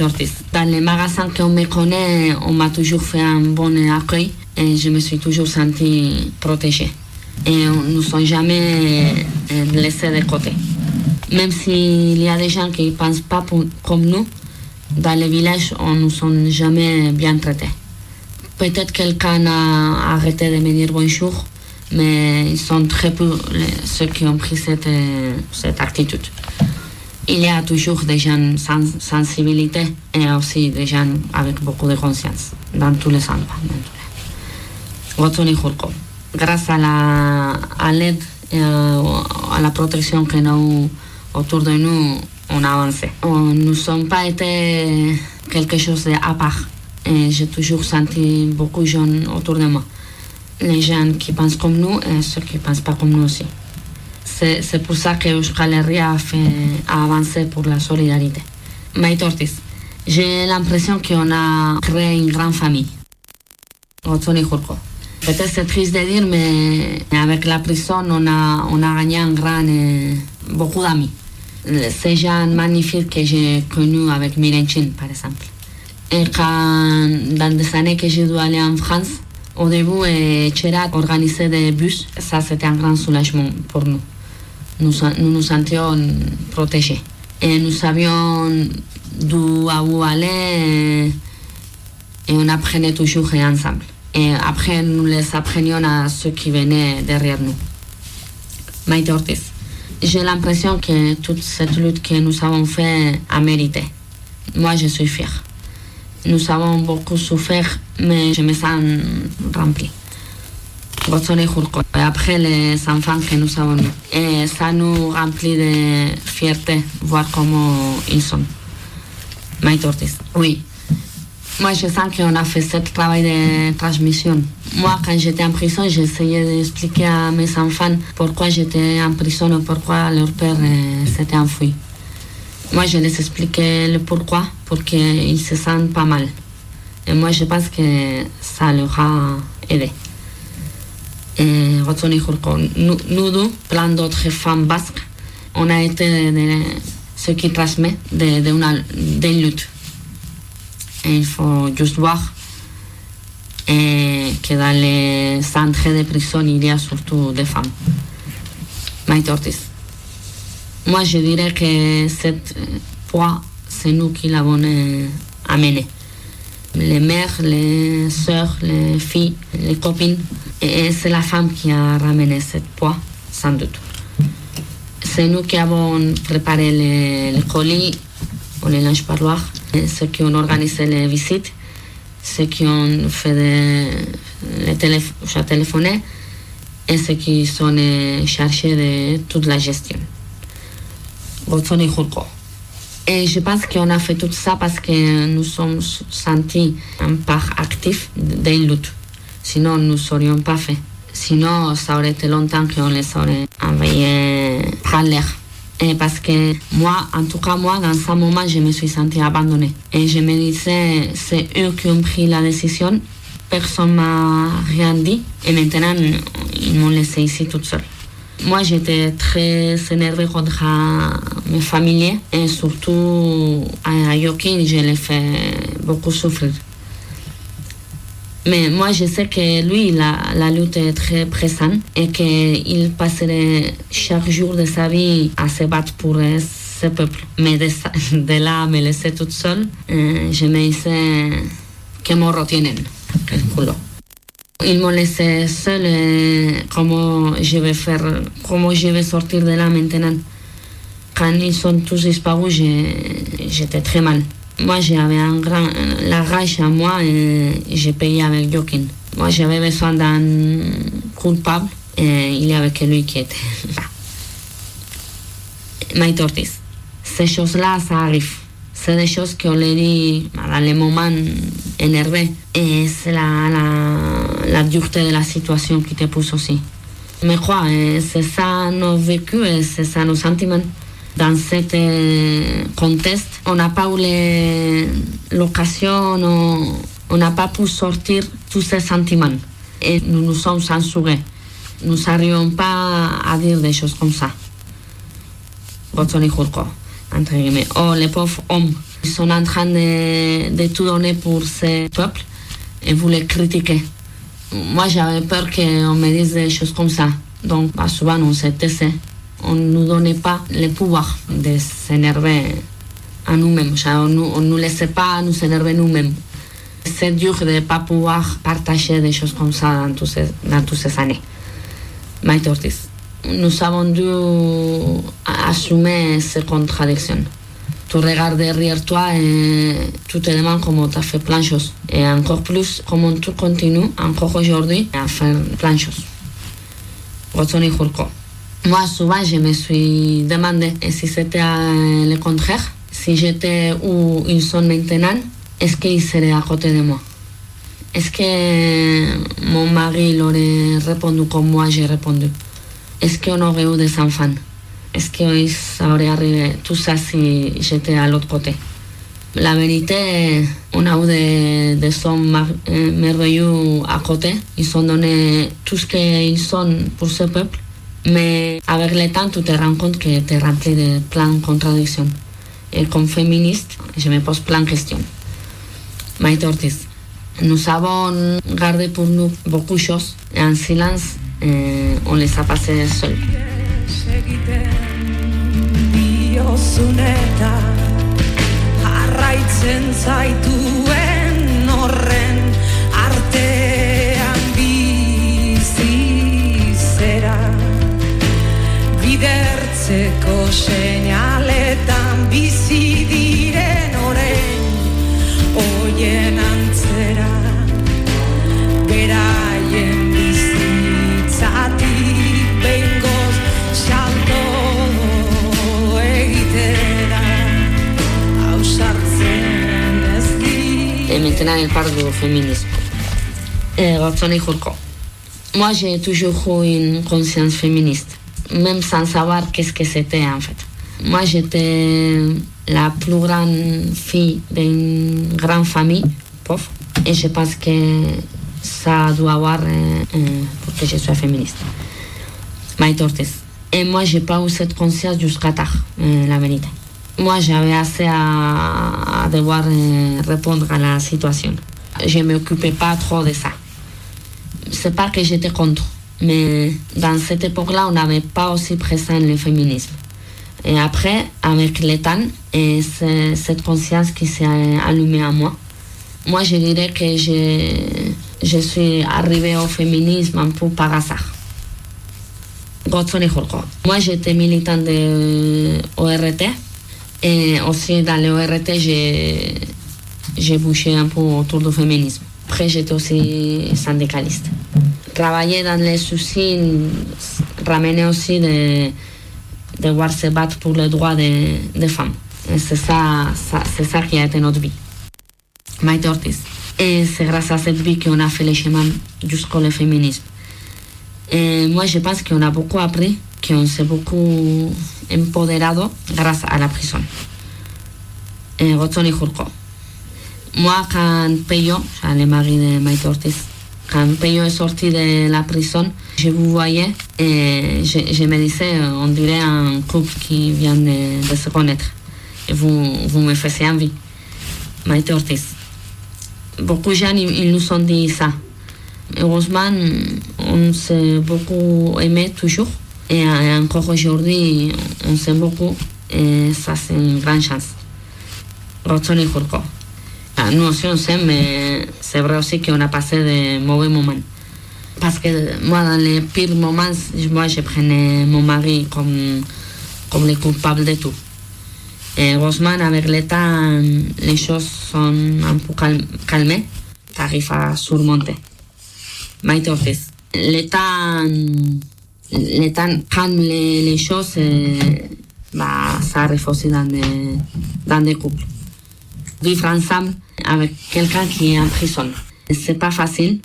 Ortiz. Dans les magasins qu'on me connaît, on m'a toujours fait un bon accueil et je me suis toujours sentie protégée. Et on nous sommes jamais euh, laissés de côté. Même s'il y a des gens qui ne pensent pas comme nous, dans les villages, on ne nous sommes jamais bien traités. Peut-être quelqu'un a arrêté de me dire bonjour, mais ils sont très peu ceux qui ont pris cette, euh, cette attitude. Il y a toujours des gens sans sensibilité et aussi des gens avec beaucoup de conscience dans tous les Jurko. Grâce à la- à l'aide et à, à la protection que nous autour de nous, on a avancé. On- Nous ne sommes pas été quelque chose d'à part. J'ai toujours senti beaucoup de gens autour de moi. Les gens qui pensent comme nous et ceux qui ne pensent pas comme nous aussi. C'est pour ça que Euskal Herria a, fait, a pour la solidarité. Maït Ortiz, j'ai l'impression qu'on a créé une grande famille. Peut-être c'est triste de dire, mais avec la prison, on a, on a gagné un grand, euh, beaucoup d'amis. Ces gens magnifiques que j'ai connus avec Mirenchin, par exemple. Et quand, dans des années que j'ai dû aller en France, au début, euh, Cherat organisait des bus. Ça, c'était un grand soulagement pour nous. Nous nous, nous sentions protégés. Et nous savions d'où à où aller euh, et on apprenait toujours ensemble. Et après, nous les apprenions à ceux qui venaient derrière nous. Maïté Ortiz. J'ai l'impression que toute cette lutte que nous avons faite a mérité. Moi, je suis fière. Nous avons beaucoup souffert, mais je me sens remplie. Et après, les enfants que nous avons eus. Ça nous remplit de fierté, voir comment ils sont. Maïté Ortiz. Oui. Moi, je sens qu'on a fait ce travail de transmission. Moi, quand j'étais en prison, j'essayais d'expliquer à mes enfants pourquoi j'étais en prison et pourquoi leur père euh, s'était enfui. Moi, je les expliquais le pourquoi, pour qu'ils se sentent pas mal. Et moi, je pense que ça leur a aidé. Et nous, nous plein d'autres femmes basques, on a été de, ce qui transmet de, de d'une lutte. Et il faut juste voir que dans les centres de prison, il y a surtout des femmes. Maïté Ortiz. Moi, je dirais que cette poids, c'est nous qui l'avons euh, amené. Les mères, les sœurs, les filles, les copines. Et c'est la femme qui a ramené cette poids, sans doute. C'est nous qui avons préparé les, colis ou les linges parloirs, ceux qui ont organisé les visites, ceux qui ont fait des, les téléph téléphoné et ceux qui sont euh, chargés de toute la gestion. Rotson et je pense qu'on a fait tout ça parce que nous sommes sentis un part actif des luttes. Sinon, nous ne serions pas fait. Sinon, ça aurait été longtemps qu'on les aurait envoyés à l'air. Et parce que moi, en tout cas, moi, dans ce moment, je me suis sentie abandonnée. Et je me disais, c'est eux qui ont pris la décision. Personne m'a rien dit. Et maintenant, ils m'ont laissé ici toute seule. Moi, j'étais très énervée contre mes familiers et surtout à Joaquin, je l'ai fait beaucoup souffrir. Mais moi, je sais que lui, la, lutte est très présente et qu'il passerait chaque jour de sa vie à se battre pour euh, ce peuple. Mais de, là à me laisser toute seule, euh, je me disais que el culo. Ils m'ont laissé seule et comment je vais faire, comment je vais sortir de là maintenant? Quand ils sont tous disparus, j'étais très mal. Moi, j'avais un grand, la rage à moi et j'ai payé avec Joaquin. Moi, j'avais besoin d'un coupable et il y avait que lui qui était Ortiz. Ces choses-là, ça arrive. C'est des choses qu'on les dit dans les moments énervés. Et c'est la, la, dureté de la situation qui te pousse aussi. Mais quoi, c'est ça nos vécus et c'est ça nos sentiments. Dans ce contexte, on n'a pas eu l'occasion, on- n'a pas pu sortir tous ces sentiments. Et nous nous sommes censurés. Nous n'arrivons pas à dire des choses comme ça. Botsoni Jurko, entre guillemets. Oh, les pauvres hommes, ils sont en train de, de tout donner pour ce peuple et vous les critiquez. Moi, j'avais peur qu'on me dise des choses comme ça. Donc, bah, souvent, on se taisait. On ne nous donnait pas le pouvoir de s'énerver à nous-mêmes. On ne nous laissait pas nous énerver nous-mêmes. C'est dur de ne pas pouvoir partager des choses comme ça dans, tous ces, dans toutes ces années. Ortiz. Nous avons dû assumer ces contradictions. Tu regardes derrière toi et tu te demandes comment tu as fait plein de choses. Et encore plus, comment tu continues encore aujourd'hui à faire plein de choses. Moi, souvent, je me suis demandé si c'était euh, le contraire? Si j'étais où ils sont maintenant, est-ce qu'ils seraient à côté de moi? Est-ce que mon mari il aurait répondu comme moi j'ai répondu? Est-ce qu'on aurait eu des enfants Est-ce que ça aurait arrivé tout ça si j'étais à l'autre côté La vérité, on a eu des, des hommes merveilleux à côté. Ils ont donné tout ce qu'ils sont pour ce peuple. Mais avec le temps, tu te rends compte que tu es rempli de plein de contradictions. Et comme féministe, je me pose plein de questions. Maite Ortiz, nous avons gardé pour nous beaucoup de choses en silence, euh, on les a passées seuls. diozun eta jarraitzen zaituen horren artean bizi zera bidertzeko seinaletan bizi diren oren oien maintenant, elle parle du féminisme. Jurko. Moi, j'ai toujours eu une conscience féministe, même sans savoir qu'est-ce que c'était en fait. Moi, j'étais la plus grande fille d'une grande famille pauvre, et je pense que ça doit avoir pour que je sois féministe. Maït Ortiz. Et moi, j'ai pas eu cette conscience jusqu'à tard, euh, la vérité. Moi, j'avais assez à, à devoir euh, répondre à la situation. Je ne m'occupais pas trop de ça. C'est pas que j'étais contre, mais dans cette époque-là, on n'avait pas aussi présent le féminisme. Et après, avec le temps, et cette conscience qui s'est allumée en moi, moi, je dirais que je, je suis arrivée au féminisme un peu par hasard. Moi, j'étais militante de ORT et aussi dans le ORT, j'ai bougé un peu autour du féminisme. Après, j'étais aussi syndicaliste. Travailler dans les soucis ramenait aussi de, de voir se battre pour les droits des, des femmes. C'est ça, ça, qui a été notre vie. Maite Ortiz. Et c'est grâce à cette vie qu'on a fait le chemin jusqu'au féminisme. Et moi, je pense qu'on a beaucoup appris, qu'on s'est beaucoup empoderado grâce à la prison. Et Jurko. Moi, quand Peyo, le mari de quand Peyo est sorti de la prison, je vous voyais et je, je me disais, on dirait un couple qui vient de, se connaître. Et vous, vous me faisiez envie. Maite Ortiz. beaucoup de gens ils nous ont dit ça. Heureusement, on s'est beaucoup aimé toujours. Et encore aujourd'hui, on s'aime beaucoup. Et ça, c'est une grande chance. Rotson et. Ah, Nous aussi, on s'aime, mais c'est vrai aussi qu'on a passé de mauvais moments. Parce que moi, dans les pires moments, moi, je prenais mon mari comme, comme le coupable de tout. Et heureusement, avec le temps, les choses sont un peu calm- calmées. Tu arrives à surmonter. Maïté Ortiz. Le temps, temps calme les, les choses, bah, ça arrive aussi dans des, dans couples. Vivre ensemble avec quelqu'un qui est en prison. C'est pas facile.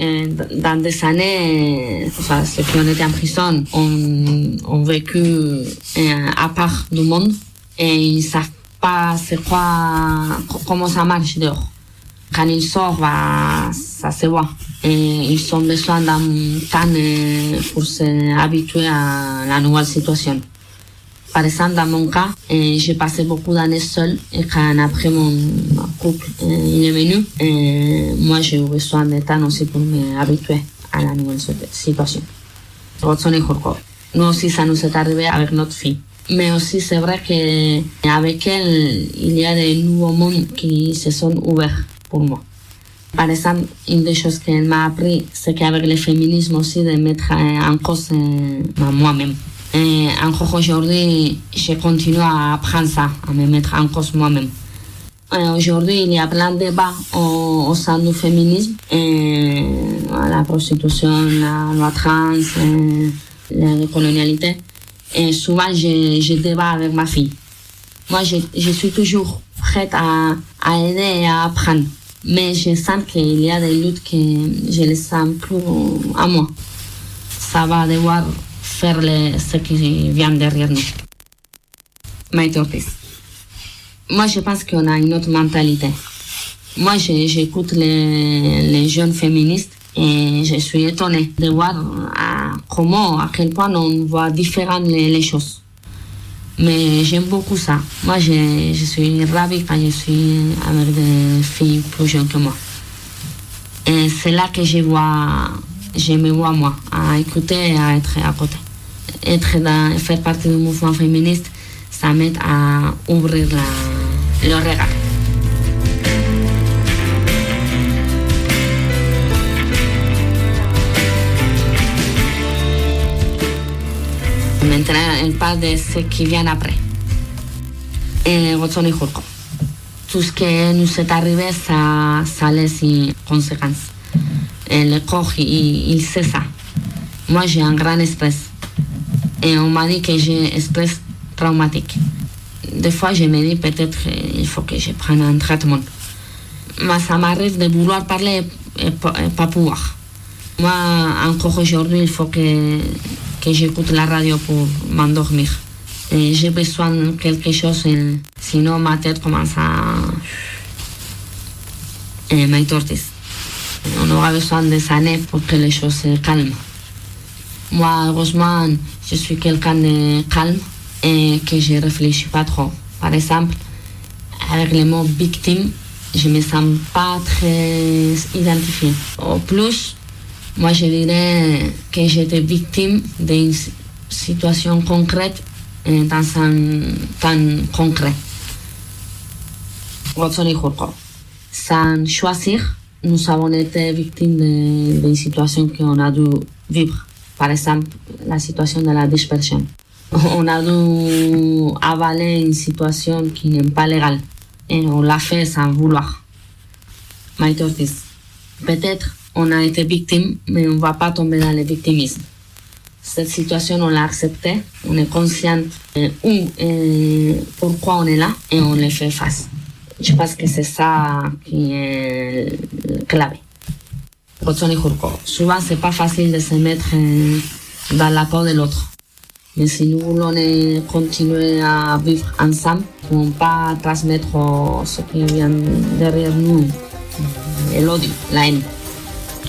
Euh, dans des années, enfin, ceux qui ont été en prison ont, ont vécu euh, à part du monde et ils savent pas c'est quoi, comment ça marche dehors. Quand ils sortent, bah, ça se voit. Et ils ont besoin d'un temps pour s'habituer à la nouvelle situation. Par exemple, dans mon cas, j'ai passé beaucoup d'années seule et quand après mon couple euh, il est venu, euh, moi j'ai eu besoin de temps aussi pour m'habituer à la nouvelle situ- situation. Et. Nous aussi, ça nous est arrivé avec notre fille. Mais aussi, c'est vrai qu'avec elle, il y a des nouveaux mondes qui se sont ouverts pour moi. Par exemple, une des choses qu'elle m'a appris, c'est qu'avec le féminisme aussi, de mettre euh, en cause euh, moi-même. Et encore aujourd'hui, je continue à apprendre ça, à me mettre en cause moi-même. Aujourd'hui, il y a plein de débats au, au sein du féminisme. Et, la prostitution, la loi trans, la colonialité. Et souvent, je, je débat avec ma fille. Moi, je, je suis toujours prête à, à aider et à apprendre. Mais je sens qu'il y a des luttes que je les sens plus à moi. Ça va devoir faire ce qui vient derrière nous. Ortiz. Moi, je pense qu'on a une autre mentalité. Moi, j'écoute les, les jeunes féministes et je suis étonnée de voir à, comment, à quel point on voit différentes les, les choses. Mais j'aime beaucoup ça. Moi, je, suis ravie quand je suis avec des filles plus jeunes que moi. Et c'est là que je vois, je me vois moi, à écouter et à être à côté. Être dans, faire partie du mouvement féministe, ça m'aide à ouvrir la, le regard. Maintenant, elle parle de ce qui vient après. Et. Tout ce qui nous est arrivé, ça, laisse une conséquence. Et le corps, il, sait ça. Moi, j'ai un grand stress. Et on m'a dit que j'ai un stress traumatique. Des fois, je me dis peut-être qu'il faut que je prenne un traitement. Mais ça m'arrive de vouloir parler et et pas pouvoir. Moi, encore aujourd'hui, il faut que, que j'écoute la radio pour m'endormir. J'ai besoin de quelque chose, sinon ma tête commence à m'entortis. On aura besoin des années pour que les choses se calment. Moi, heureusement, je suis quelqu'un de calme et que je ne réfléchis pas trop. Par exemple, avec le mot victime, je ne me sens pas très identifiée. Au plus, moi, je dirais que j'étais victime d'une si- situation concrète et dans un temps concret. Sans choisir, nous avons été victimes d'une situation qu'on a dû vivre. Par exemple, la situation de la dispersion. On a dû avaler une situation qui n'est pas légale. Et on l'a fait sans vouloir. Maïté. Peut-être on a été victime, mais on ne va pas tomber dans le victimisme. Cette situation, on l'a acceptée, on est conscient euh, où et pourquoi on est là et on le fait face. Je pense que c'est ça qui est clave. Et Jurko. Souvent, c'est pas facile de se mettre euh, dans la peau de l'autre. Mais si nous voulons euh, continuer à vivre ensemble, ne pouvons pas transmettre euh, ce qui vient derrière nous, euh, l'odio, la haine.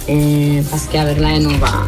Et parce qu'avec la haine, on va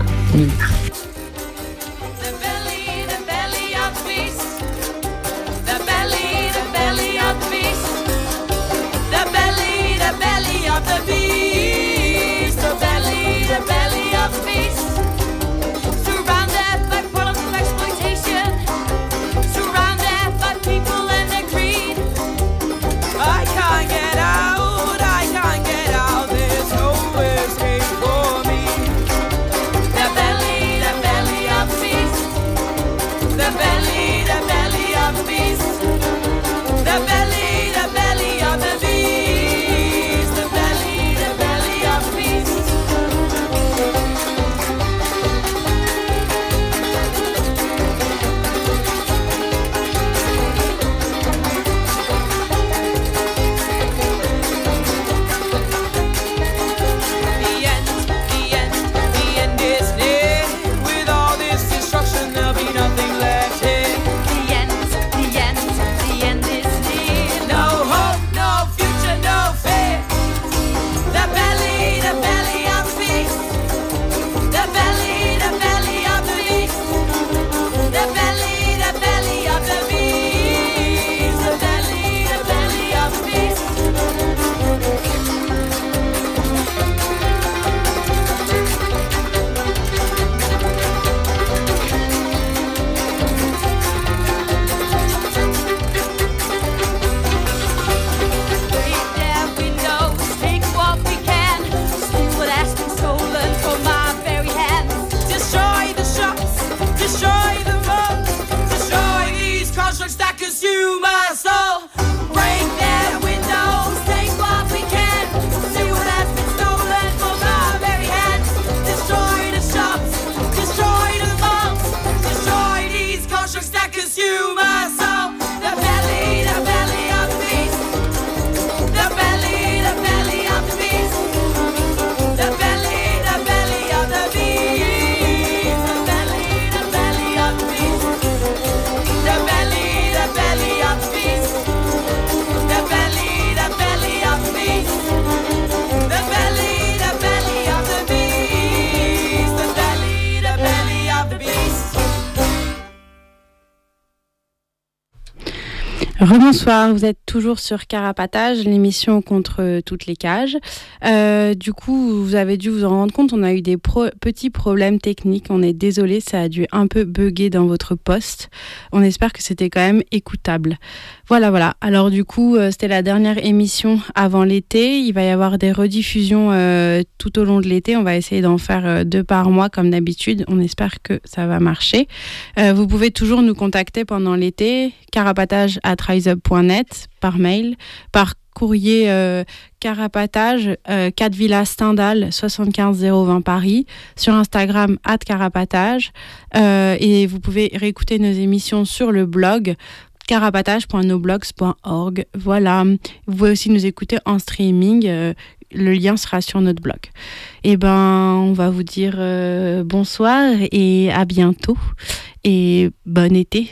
Rebonsoir, vous êtes toujours sur Carapatage, l'émission contre toutes les cages. Euh, du coup, vous avez dû vous en rendre compte, on a eu des petits problèmes techniques. On est désolé, ça a dû un peu bugger dans votre poste. On espère que c'était quand même écoutable. Voilà, voilà. Alors du coup, euh, c'était la dernière émission avant l'été. Il va y avoir des rediffusions euh, tout au long de l'été. On va essayer d'en faire euh, deux par mois comme d'habitude. On espère que ça va marcher. Euh, vous pouvez toujours nous contacter pendant l'été, carapatage par mail, par courrier euh, carapatage, euh, 4 Villa Stendhal, 75 020 Paris, sur Instagram at carapatage. Euh, et vous pouvez réécouter nos émissions sur le blog carapatage.noblogs.org. Voilà. Vous pouvez aussi nous écouter en streaming. euh, le lien sera sur notre blog. Et ben, on va vous dire euh, bonsoir et à bientôt. Et bon été.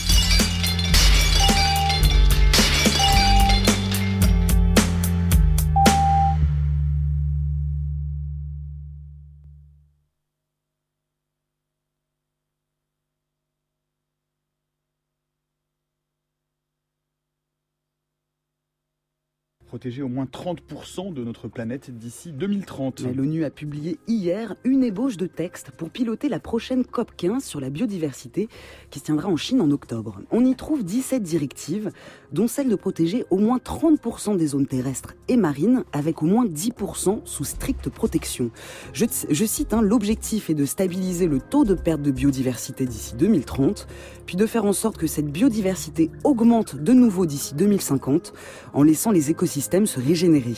Protéger au moins 30% de notre planète d'ici 2030. L'ONU a publié hier une ébauche de texte pour piloter la prochaine COP 15 sur la biodiversité qui se tiendra en Chine en octobre. On y trouve 17 directives, dont celle de protéger au moins 30% des zones terrestres et marines, avec au moins 10% sous stricte protection. Je, je cite, hein, l'objectif est de stabiliser le taux de perte de biodiversité d'ici 2030, puis de faire en sorte que cette biodiversité augmente de nouveau d'ici 2050, en laissant les écosystèmes se régénérer.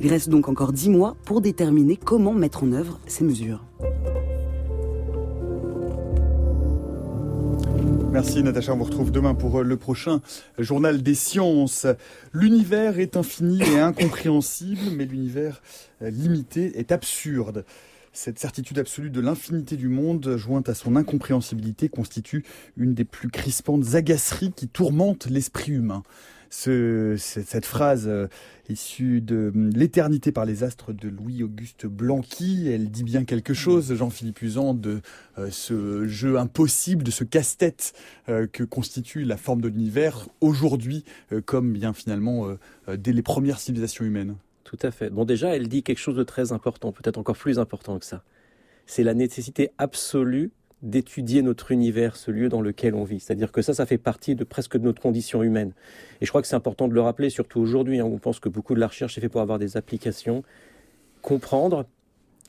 Il reste donc encore 10 mois pour déterminer comment mettre en œuvre ces mesures. Merci Natacha, on vous retrouve demain pour le prochain journal des sciences. L'univers est infini et incompréhensible, mais l'univers limité est absurde. Cette certitude absolue de l'infinité du monde, jointe à son incompréhensibilité, constitue une des plus crispantes agaceries qui tourmentent l'esprit humain. Ce, cette phrase euh, issue de L'éternité par les astres de Louis-Auguste Blanqui, elle dit bien quelque chose, Jean-Philippe Usan, de euh, ce jeu impossible, de ce casse-tête euh, que constitue la forme de l'univers aujourd'hui, comme bien finalement dès les premières civilisations humaines. Tout à fait. Bon, déjà, elle dit quelque chose de très important, peut-être encore plus important que ça. C'est la nécessité absolue d'étudier notre univers, ce lieu dans lequel on vit. C'est-à-dire que ça, ça fait partie de presque de notre condition humaine. Et je crois que c'est important de le rappeler, surtout aujourd'hui, hein, on pense que beaucoup de la recherche est fait pour avoir des applications. Comprendre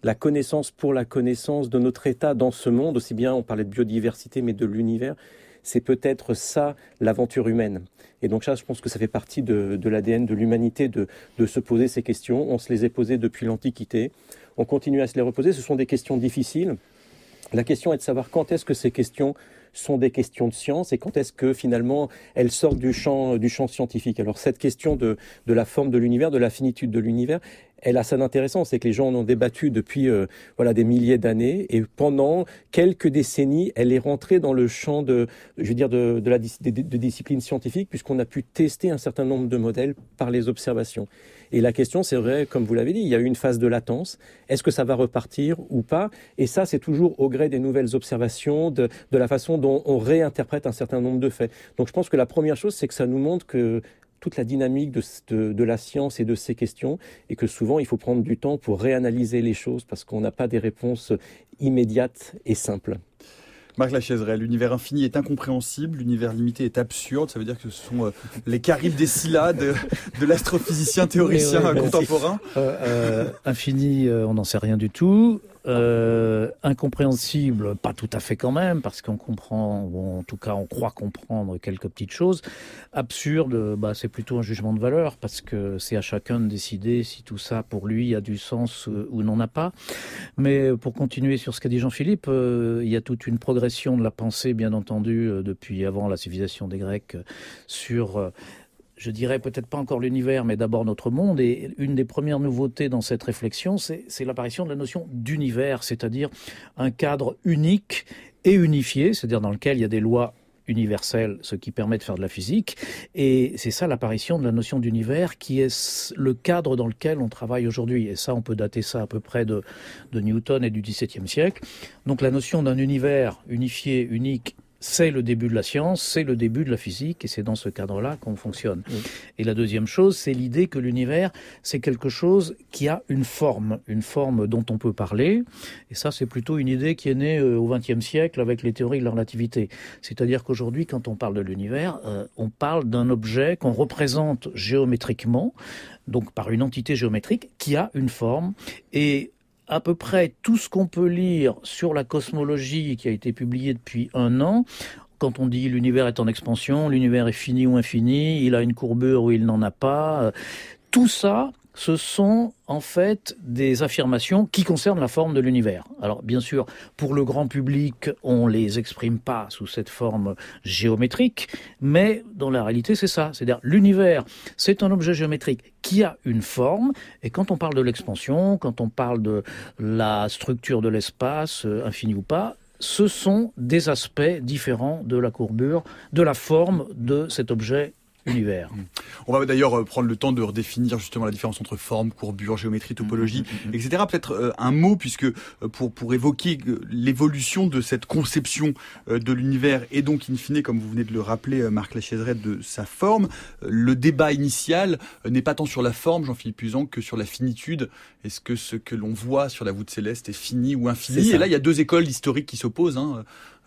la connaissance pour la connaissance de notre état dans ce monde, aussi bien on parlait de biodiversité, mais de l'univers, c'est peut-être ça l'aventure humaine. Et donc ça, je pense que ça fait partie de, l'ADN de l'humanité de, de se poser ces questions. On se les est posées depuis l'Antiquité. On continue à se les reposer. Ce sont des questions difficiles. La question est de savoir quand est-ce que ces questions sont des questions de science et quand est-ce que finalement elles sortent du champ, du champ scientifique. Alors cette question de, de la forme de l'univers, de la finitude de l'univers, elle a ça d'intéressant, c'est que les gens en ont débattu depuis euh, voilà des milliers d'années et pendant quelques décennies, elle est rentrée dans le champ de, je veux dire, de, de la discipline scientifique puisqu'on a pu tester un certain nombre de modèles par les observations. Et la question, c'est vrai, comme vous l'avez dit, il y a eu une phase de latence. Est-ce que ça va repartir ou pas? Et ça, c'est toujours au gré des nouvelles observations, de, de la façon dont on réinterprète un certain nombre de faits. Donc je pense que la première chose, c'est que ça nous montre que toute la dynamique de, de, de, la science et de ces questions, et que souvent il faut prendre du temps pour réanalyser les choses parce qu'on n'a pas des réponses immédiates et simples. Marc Lachaiseray, l'univers infini est incompréhensible, l'univers limité est absurde. Ça veut dire que ce sont euh, les caribes des Scylla de, de l'astrophysicien théoricien contemporain. Euh, euh, infini, euh, on n'en sait rien du tout. Euh, incompréhensible, pas tout à fait quand même, parce qu'on comprend, ou en tout cas on croit comprendre quelques petites choses. Absurde, bah, c'est plutôt un jugement de valeur, parce que c'est à chacun de décider si tout ça pour lui a du sens euh, ou n'en a pas. Mais pour continuer sur ce qu'a dit Jean-Philippe, euh, il y a toute une progression de la pensée, bien entendu, depuis avant la civilisation des Grecs, sur je dirais peut-être pas encore l'univers, mais d'abord notre monde. Et une des premières nouveautés dans cette réflexion, c'est l'apparition de la notion d'univers, c'est-à-dire un cadre unique et unifié, c'est-à-dire dans lequel il y a des lois universelles, ce qui permet de faire de la physique. Et c'est ça l'apparition de la notion d'univers qui est le cadre dans lequel on travaille aujourd'hui. Et ça, on peut dater ça à peu près de, de Newton et du XVIIe siècle. Donc la notion d'un univers unifié, unique, c'est le début de la science, c'est le début de la physique, et c'est dans ce cadre-là qu'on fonctionne. Et la deuxième chose, c'est l'idée que l'univers, c'est quelque chose qui a une forme, une forme dont on peut parler. Et ça, c'est plutôt une idée qui est née euh, au XXe siècle avec les théories de la relativité. C'est-à-dire qu'aujourd'hui, quand on parle de l'univers, euh, on parle d'un objet qu'on représente géométriquement, donc par une entité géométrique qui a une forme. Et à peu près tout ce qu'on peut lire sur la cosmologie qui a été publié depuis un an, quand on dit l'univers est en expansion, l'univers est fini ou infini, il a une courbure ou il n'en a pas, euh, tout ça, ce sont en fait des affirmations qui concernent la forme de l'univers. Alors bien sûr, pour le grand public, on les exprime pas sous cette forme géométrique, mais dans la réalité, c'est ça. C'est-à-dire l'univers, c'est un objet géométrique qui a une forme, et quand on parle de l'expansion, quand on parle de la structure de l'espace, euh, infini ou pas, ce sont des aspects différents de la courbure, de la forme de cet objet univers. On va d'ailleurs euh, prendre le temps de redéfinir justement la différence entre forme, courbure, géométrie, topologie, etc. Peut-être euh, un mot, puisque euh, pour, pour évoquer l'évolution de cette conception de l'univers et donc, in fine, comme vous venez de le rappeler, Marc Lachaiseray, de sa forme, le débat initial n'est pas tant sur la forme, Jean-Philippe Usan, que sur la finitude. Est-ce que ce que l'on voit sur la voûte céleste est fini ou infini? Et là, il y a deux écoles historiques qui s'opposent. Hein,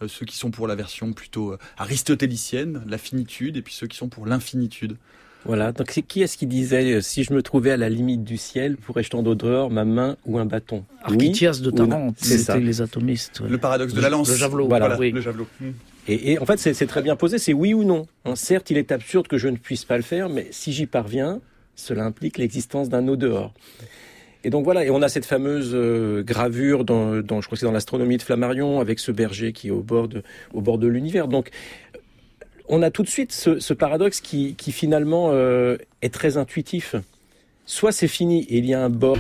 ceux qui sont pour la version plutôt euh, aristotélicienne, la finitude, et puis ceux qui sont pour l'infinitude. Voilà, donc c'est qui est-ce qui disait euh, si je me trouvais à la limite du ciel, pourrais-je tendre dehors ma main ou un bâton? Architias de ou non Tarente, c'est ça. c'était les atomistes. ouais. Le paradoxe de la lance. Le javelot, Voilà. voilà. oui. Le javelot. Et, et en fait, c'est très bien posé, c'est oui ou non. Hein, certes, il est absurde que je ne puisse pas le faire, mais si j'y parviens, cela implique l'existence d'un au dehors. Et donc voilà, et on a cette fameuse euh, gravure dans, je crois que c'est dans l'astronomie de Flammarion, avec ce berger qui est au bord de, au bord de l'univers. Donc, on a tout de suite ce, paradoxe qui, qui finalement euh, est très intuitif. Soit c'est fini et il y a un bord